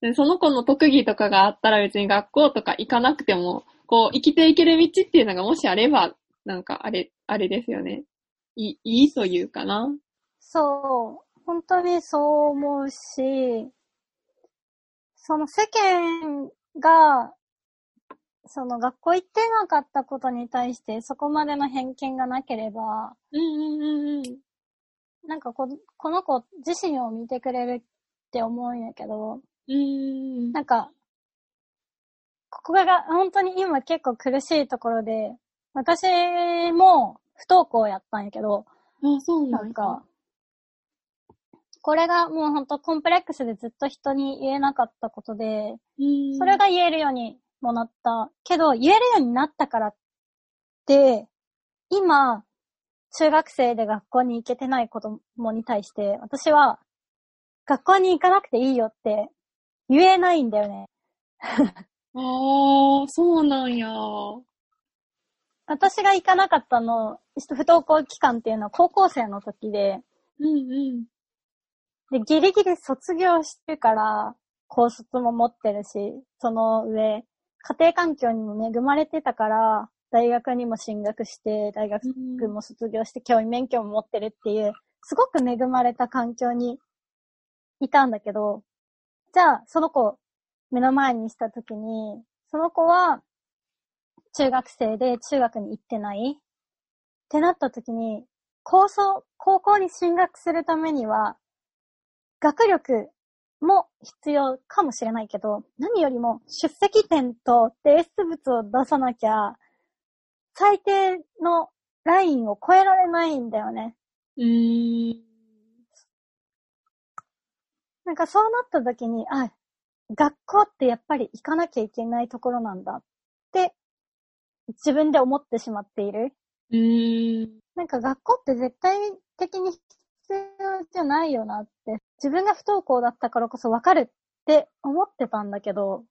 で、その子の特技とかがあったら別に学校とか行かなくても、こう、生きていける道っていうのがもしあれば、なんかあれ、あれですよね。いい、いいというかな。そう。本当にそう思うし、その世間が、その学校行ってなかったことに対してそこまでの偏見がなければ、うんうんうんうん。なんかここの子自身を見てくれるって思うんやけど、うーん。なんか、ここが本当に今結構苦しいところで、私も不登校やったんやけど、あ、そうなんんか、これがもう本当コンプレックスでずっと人に言えなかったことで、うん。それが言えるようにもなった。けど、言えるようになったからって、今、中学生で学校に行けてない子供に対して、私は、学校に行かなくていいよって言えないんだよね。ああ、そうなんや。私が行かなかったの、不登校期間っていうのは高校生の時で、うんうん。で、ギリギリ卒業してから、高卒も持ってるし、その上、家庭環境にも恵まれてたから、大学にも進学して、大学も卒業して、教員免許も持ってるっていう、すごく恵まれた環境にいたんだけど、じゃあ、その子、目の前にしたときに、その子は、中学生で中学に行ってない。ってなったときに、高校、高校に進学するためには、学力も必要かもしれないけど、何よりも出席点と提出物を出さなきゃ、最低のラインを超えられないんだよね。うーん。なんかそうなった時に、あ、学校ってやっぱり行かなきゃいけないところなんだって、自分で思ってしまっている。うーん。なんか学校って絶対的に必要じゃないよなって、自分が不登校だったからこそわかるって思ってたんだけど、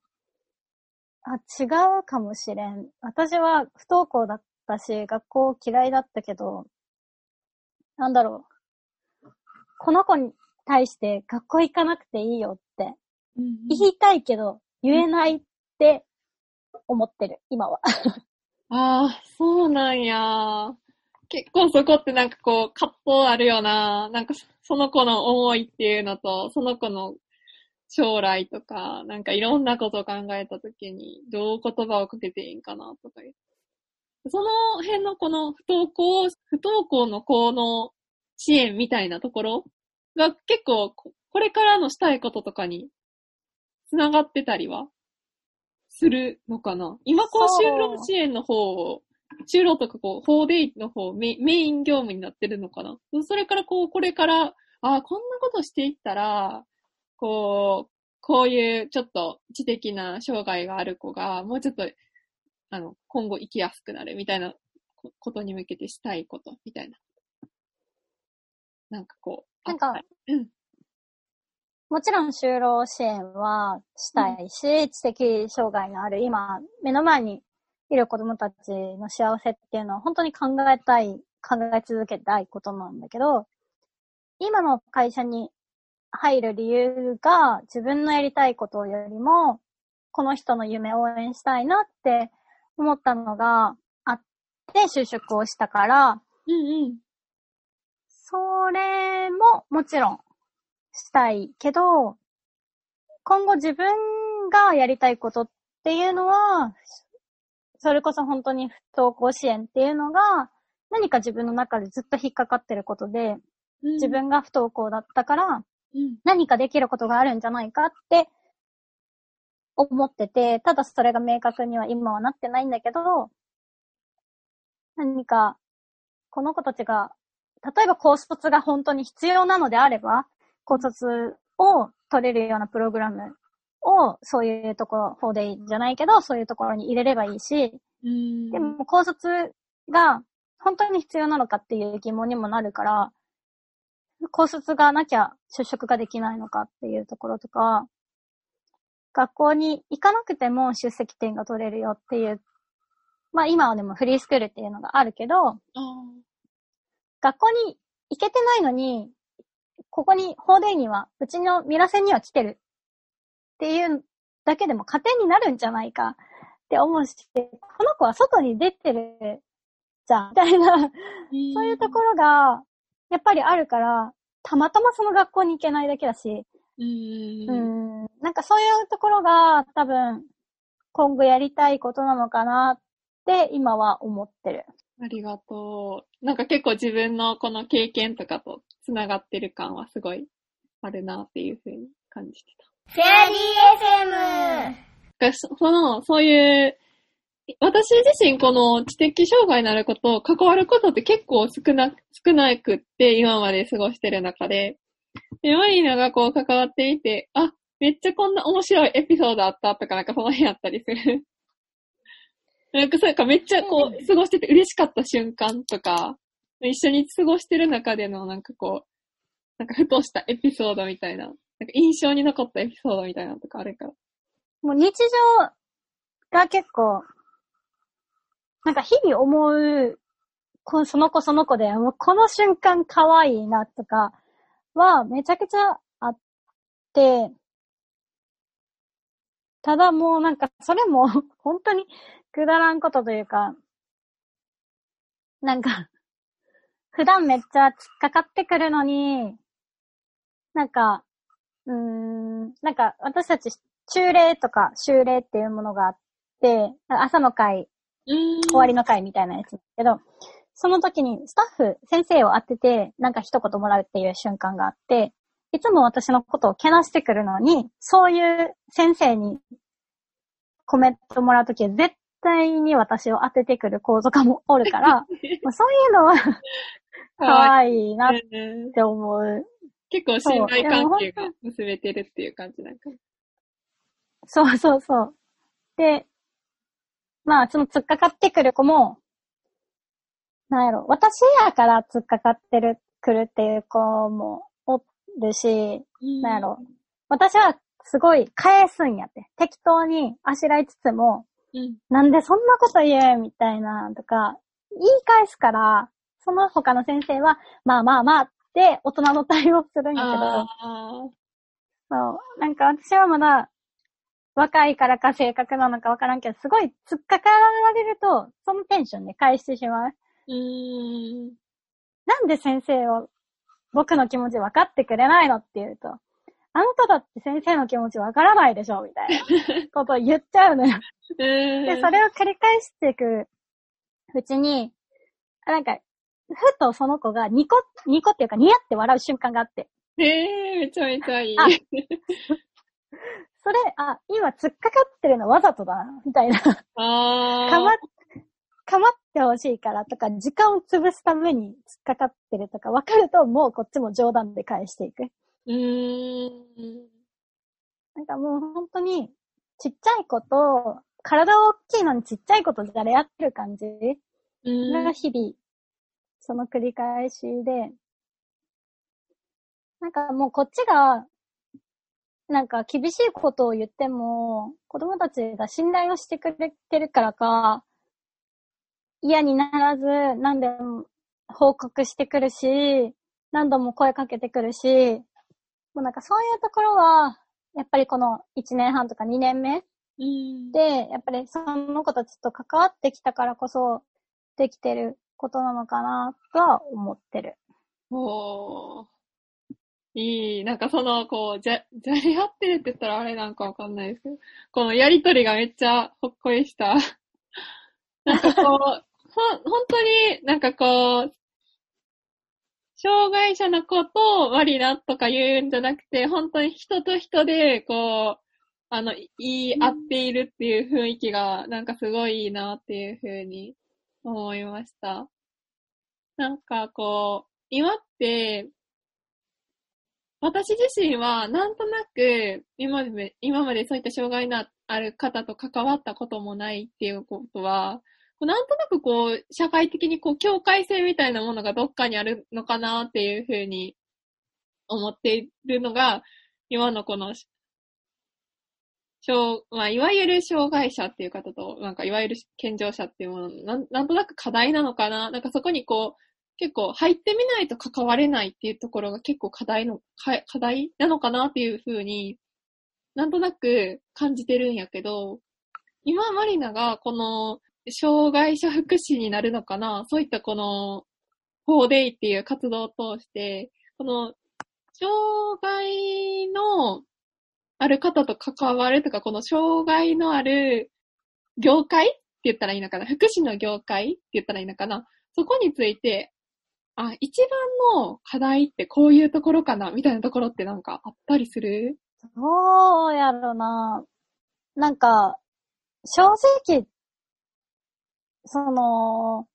あ、違うかもしれん。私は不登校だったし、学校嫌いだったけど、なんだろう。この子に対して学校行かなくていいよって言いたいけど言えないって思ってる、今は。ああ、そうなんや。結構そこってなんかこう、葛藤あるよな。なんかそその子の思いっていうのと、その子の将来とか、なんかいろんなことを考えたときに、どう言葉をかけていいんかなとか。その辺のこの不登校、不登校の子の支援みたいなところが結構ここれからのしたいこととかに繋がってたりはするのかな今こう就労支援の方を、就労とかこう、法デイの方メ、メイン業務になってるのかな？それからこう、これから、ああ、こんなことしていったら、こう、こういうちょっと知的な障害がある子が、もうちょっと、あの、今後生きやすくなるみたいなこことに向けてしたいこと、みたいな。なんかこう。なんかうん。もちろん就労支援はしたいし、知的障害のある今、目の前にいる子供たちの幸せっていうのは本当に考えたい、考え続けたいことなんだけど、今の会社に入る理由が自分のやりたいことよりも、この人の夢を応援したいなって思ったのがあって就職をしたから、うんうん。それももちろんしたいけど、今後自分がやりたいことっていうのは、それこそ本当に不登校支援っていうのが何か自分の中でずっと引っかかってることで、自分が不登校だったからうん。何かできることがあるんじゃないかって思ってて、ただそれが明確には今はなってないんだけど、何かこの子たちが例えば高卒が本当に必要なのであれば、高卒を取れるようなプログラムを、そういうところ、法でいいんじゃないけど、そういうところに入れればいいし、うん。でも高卒が本当に必要なのかっていう疑問にもなるから、高卒がなきゃ就職ができないのかっていうところとか、学校に行かなくても出席点が取れるよっていう、まあ今はでもフリースクールっていうのがあるけど、あ学校に行けてないのに、ここに、法デイには、うちのミラセンには来てるっていうだけでも加点になるんじゃないかって思うし、この子は外に出てるじゃん、みたいな、ーそういうところが、やっぱりあるから、たまたまその学校に行けないだけだし、う。ん、なんかそういうところが多分、今後やりたいことなのかなって今は思ってる。ありがとう。なんか結構自分のこの経験とかと繋がってる感はすごいあるなっていうふうに感じてた。フェアリー FM! だそその、そういう、私自身この知的障害のあることを関わることって結構少な、少なくって今まで過ごしてる中で、で、マリーナがこう関わっていて、あ、めっちゃこんな面白いエピソードあったとかなんかその辺あったりする。なんかそうかめっちゃこう過ごしてて嬉しかった瞬間とか、一緒に過ごしてる中でのなんかこう、なんかふとしたエピソードみたいな、なんか印象に残ったエピソードみたいなのとかあるか？ら。もう日常が結構、なんか日々思う、こその子その子で、もうこの瞬間可愛いなとかはめちゃくちゃあって、ただもうなんか、それも 本当にくだらんことというか、なんか、普段めっちゃ突っかかってくるのに、なんか、うーん、なんか私たち中例とか修例っていうものがあって、朝の会、うん。終わりの会みたいなやつだけど、その時にスタッフ、先生を当てて、なんか一言もらうっていう瞬間があって、いつも私のことをけなしてくるのに、そういう先生にコメントもらうときは絶対に私を当ててくる子とかもおるから、まあそういうのは 可か愛いなっうんて思う。結構信頼関係が結べてるっていう感じなんか。そうそうそう。で、まあ、その突っかかってくる子も、なんやろ、私やから突っかかってる、くるっていう子もおるし、なんやろ、私はすごい返すんやって。適当にあしらいつつも、うん。なんでそんなこと言うみたいな、とか、言い返すから、その他の先生は、まあまあまあって大人の対応するんやけど、あそう。なんか私はまだ若いからか性格なのかわからんけど、すごい突っかかられると、そのテンションで返してしまう。ーうーん。なんで先生を僕の気持ち分かってくれないのって言うと、あなただって先生の気持ち分からないでしょみたいな ことを言っちゃうのよ。でで、それを繰り返していくうちに、なんか、ふとその子がニコ、ニコっていうかニヤって笑う瞬間があって、へえー、めちゃめちゃいい。あそれ、あ、今突っかかってるのわざとだな、みたいな。かま、かまってほしいからとか、時間を潰すために突っかかってるとか分かると、もうこっちも冗談で返していく。うーん。なんかもう本当に、ちっちゃい子と、体大きいのにちっちゃい子とじゃれ合ってる感じうんが日々、その繰り返しで、なんかもうこっちが、なんか厳しいことを言っても、子供たちが信頼をしてくれてるからか、嫌にならず、何でも報告してくるし、何度も声かけてくるし、もうなんかそういうところは、やっぱりこの1年半とか2年目うん。で、やっぱりその子たちと関わってきたからこそ、できてることなのかな、とは思ってる。おー。いい。なんかその、こう、じゃ、じゃれ合ってるって言ったらあれなんかわかんないですけど、このやりとりがめっちゃほっこりした。なんかこう、ほ、本当になんかこう、障害者の子とをマリナとか言うんじゃなくて、本当に人と人で、こう、あの、言い合っているっていう雰囲気が、なんかすごいいいなっていうふうに思いました。なんかこう、今って、私自身はなんとなく今まで、今までそういった障害のある方と関わったこともないっていうことは、なんとなくこう、社会的にこう、境界線みたいなものがどっかにあるのかなっていうふうに思っているのが、今のこの、障、まあ、いわゆる障害者っていう方と、なんかいわゆる健常者っていうもの、なんなんとなく課題なのかな？なんかそこにこう、結構入ってみないと関われないっていうところが結構課題の、課題なのかなっていうふうに、なんとなく感じてるんやけど、今マリナがこの障害者福祉になるのかな？そういったこの 4day っていう活動を通して、この障害のある方と関わるとか、この障害のある業界って言ったらいいのかな？福祉の業界って言ったらいいのかな？そこについて、あ、一番の課題ってこういうところかな？みたいなところってなんかあったりする？どうやろな。なんか、正直、その、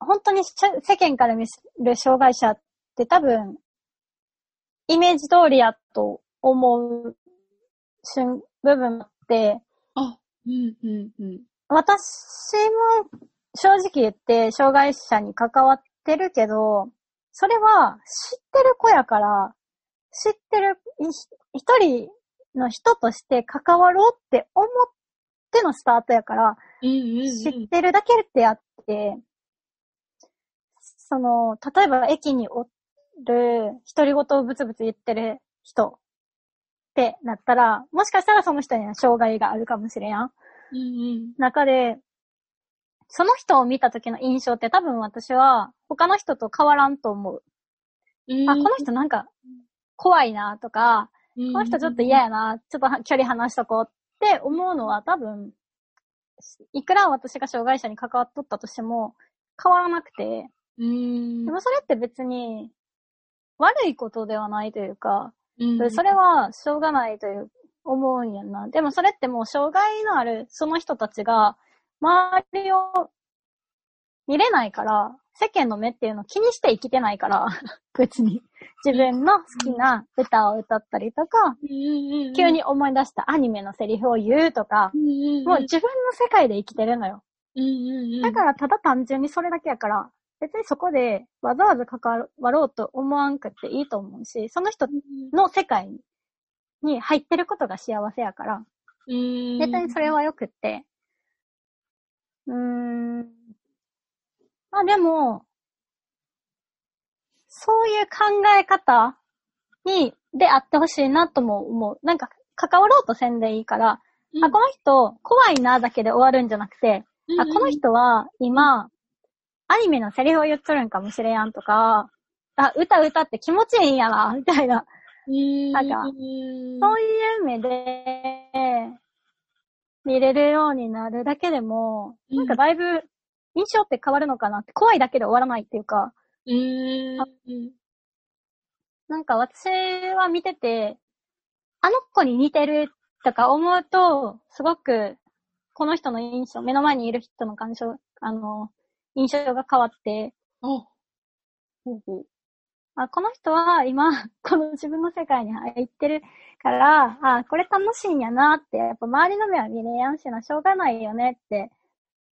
本当に世間から見せる障害者って多分、イメージ通りやと思う瞬、部分って、あ、うん、うん、うん。私も正直言って障害者に関わってるけど、それは知ってる子やから、知ってる、い一人の人として関わろうって思ってのスタートやから、うん、うん、うん。知ってるだけであって、その、例えば駅におる、独り言をブツブツ言ってる人ってなったら、もしかしたらその人には障害があるかもしれんやん。うんうん。中で、その人を見た時の印象って多分私は他の人と変わらんと思う。うんあ、この人なんか怖いなとか、この人ちょっと嫌やな、ちょっと距離離しとこうって思うのは多分、いくら私が障害者に関わっとったとしても変わらなくて、うん。でもそれって別に悪いことではないというか、うん。それはしょうがないという思うんやんな。でもそれってもう障害のあるその人たちが周りを見れないから、世間の目っていうのを気にして生きてないから、別に。自分の好きな歌を歌ったりとか、急に思い出したアニメのセリフを言うとか、もう自分の世界で生きてるのよ。だからただ単純にそれだけやから、別にそこでわざわざ関わろうと思わんくっていいと思うし、その人の世界に入ってることが幸せやから、うん、絶対にそれは良くって。うーん。まあでも、そういう考え方に、であってほしいなとも思う。なんか、関わろうとせんでいいから、うん、あ、この人、怖いなだけで終わるんじゃなくて、うんあ、この人は今、アニメのセリフを言っとるんかもしれやんとか、あ、歌歌って気持ちいいんやな、みたいな。うん、なんかうんそういう目で、見れるようになるだけでも、うん。なんかだいぶ印象って変わるのかなって、怖いだけで終わらないっていうか、うん、なんか私は見てて、あの子に似てるとか思うと、すごく、この人の印象、目の前にいる人の感情、あの、印象が変わって、あ。あ、この人は今、この自分の世界に入ってるから、あ、これ楽しいんやなって、やっぱ周りの目は見れやんしな、しょうがないよねって。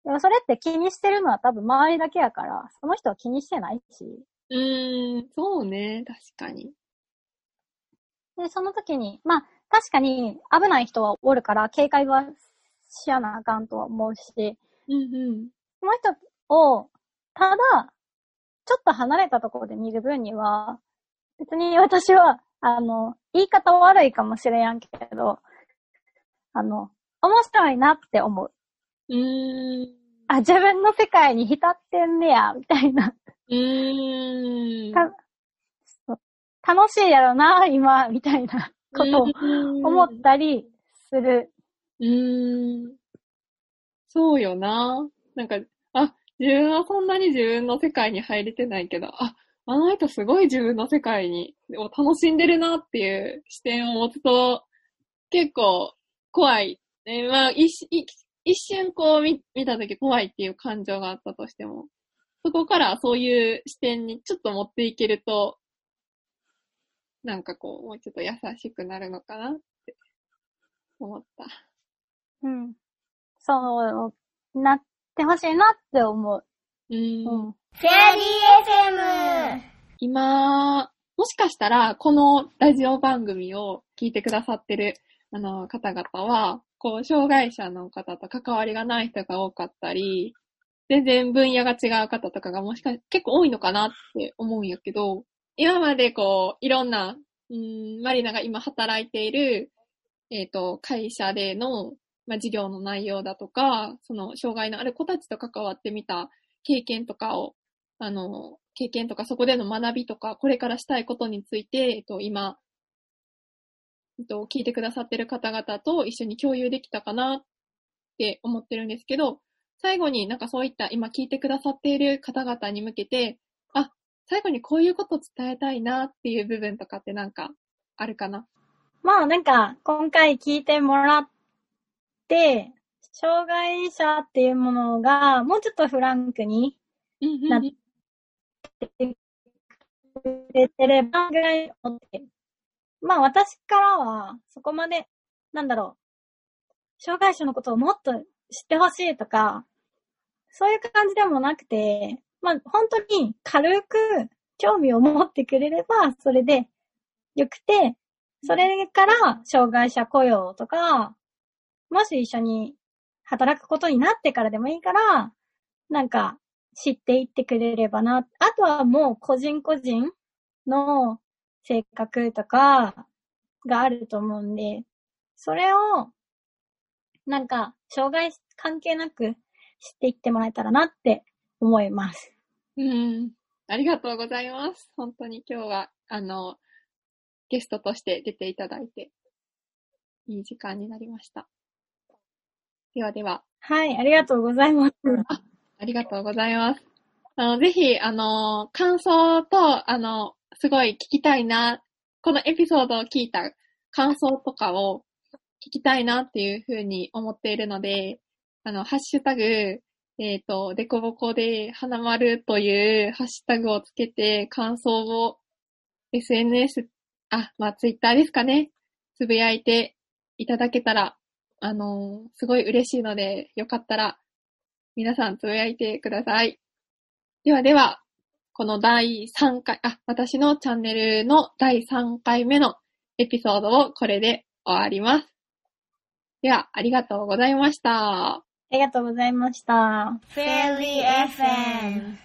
でもそれって気にしてるのは多分周りだけやから、その人は気にしてないし。うーん、そうね、確かに。で、その時に、まあ、確かに危ない人はおるから、警戒はしやなあかんとは思うし、うんうん。その人を、ただ、ちょっと離れたところで見る分には、別に私は、あの、言い方悪いかもしれやんけど、あの、面白いなって思う。うーん。あ、自分の世界に浸ってんねや、みたいな。うーん。楽しいやろな、今、みたいなことを思ったりする。うーん。そうよな。なんか、あ、自分はそんなに自分の世界に入れてないけど、あ、あの人すごい自分の世界に、を楽しんでるなっていう視点を持つと、結構怖い。まあ、一一一瞬こう見見たとき怖いっていう感情があったとしても、そこからそういう視点にちょっと持っていけると、なんかこう、もうちょっと優しくなるのかなって思った。うん。そう、なってほしいなって思う。うーんうん。フェアリー FM。今、もしかしたら、このラジオ番組を聞いてくださってる、あの、方々は、こう、障害者の方と関わりがない人が多かったり、全然分野が違う方とかがもしかして結構多いのかなって思うんやけど、今までこう、いろんな、うーん、マリナが今働いている、えっ、と、会社での、まあ、事業の内容だとか、その、障害のある子たちと関わってみた経験とかを、あの、経験とかそこでの学びとか、これからしたいことについて、えっと、今、えっと、聞いてくださってる方々と一緒に共有できたかなって思ってるんですけど、最後になんかそういった今聞いてくださっている方々に向けて、あ、最後にこういうこと伝えたいなっていう部分とかってなんかあるかな？まあなんか、今回聞いてもらっ、障害者っていうものが、もうちょっとフランクにうんなくれてればぐらい思って。まあ私からは、そこまで、なんだろう、障害者のことをもっと知ってほしいとか、そういう感じでもなくて、まあ本当に軽く興味を持ってくれれば、それでよくて、それから障害者雇用とか、もし一緒に働くことになってからでもいいから、なんか知っていってくれればな。あとはもう個人個人の性格とか、があると思うんで、それを、なんか、障害関係なく知っていってもらえたらなって思います。うん。ありがとうございます。本当に今日は、あの、ゲストとして出ていただいて、いい時間になりました。ではでは、はい、ありがとうございます。ありがとうございます。あの、ぜひ、あの、感想と、あの、すごい聞きたいな、このエピソードを聞いた感想とかを聞きたいなっていうふうに思っているので、あの、ハッシュタグ、えっ、と、デコボコで花丸というハッシュタグをつけて感想を SNS、あ、まあ、ツイッターですかね、つぶやいていただけたら、あの、すごい嬉しいので、よかったら皆さんつぶやいてください。ではでは、この第3回、あ、私のチャンネルの第3回目のエピソードをこれで終わります。では、ありがとうございました。ありがとうございました。フェリー FM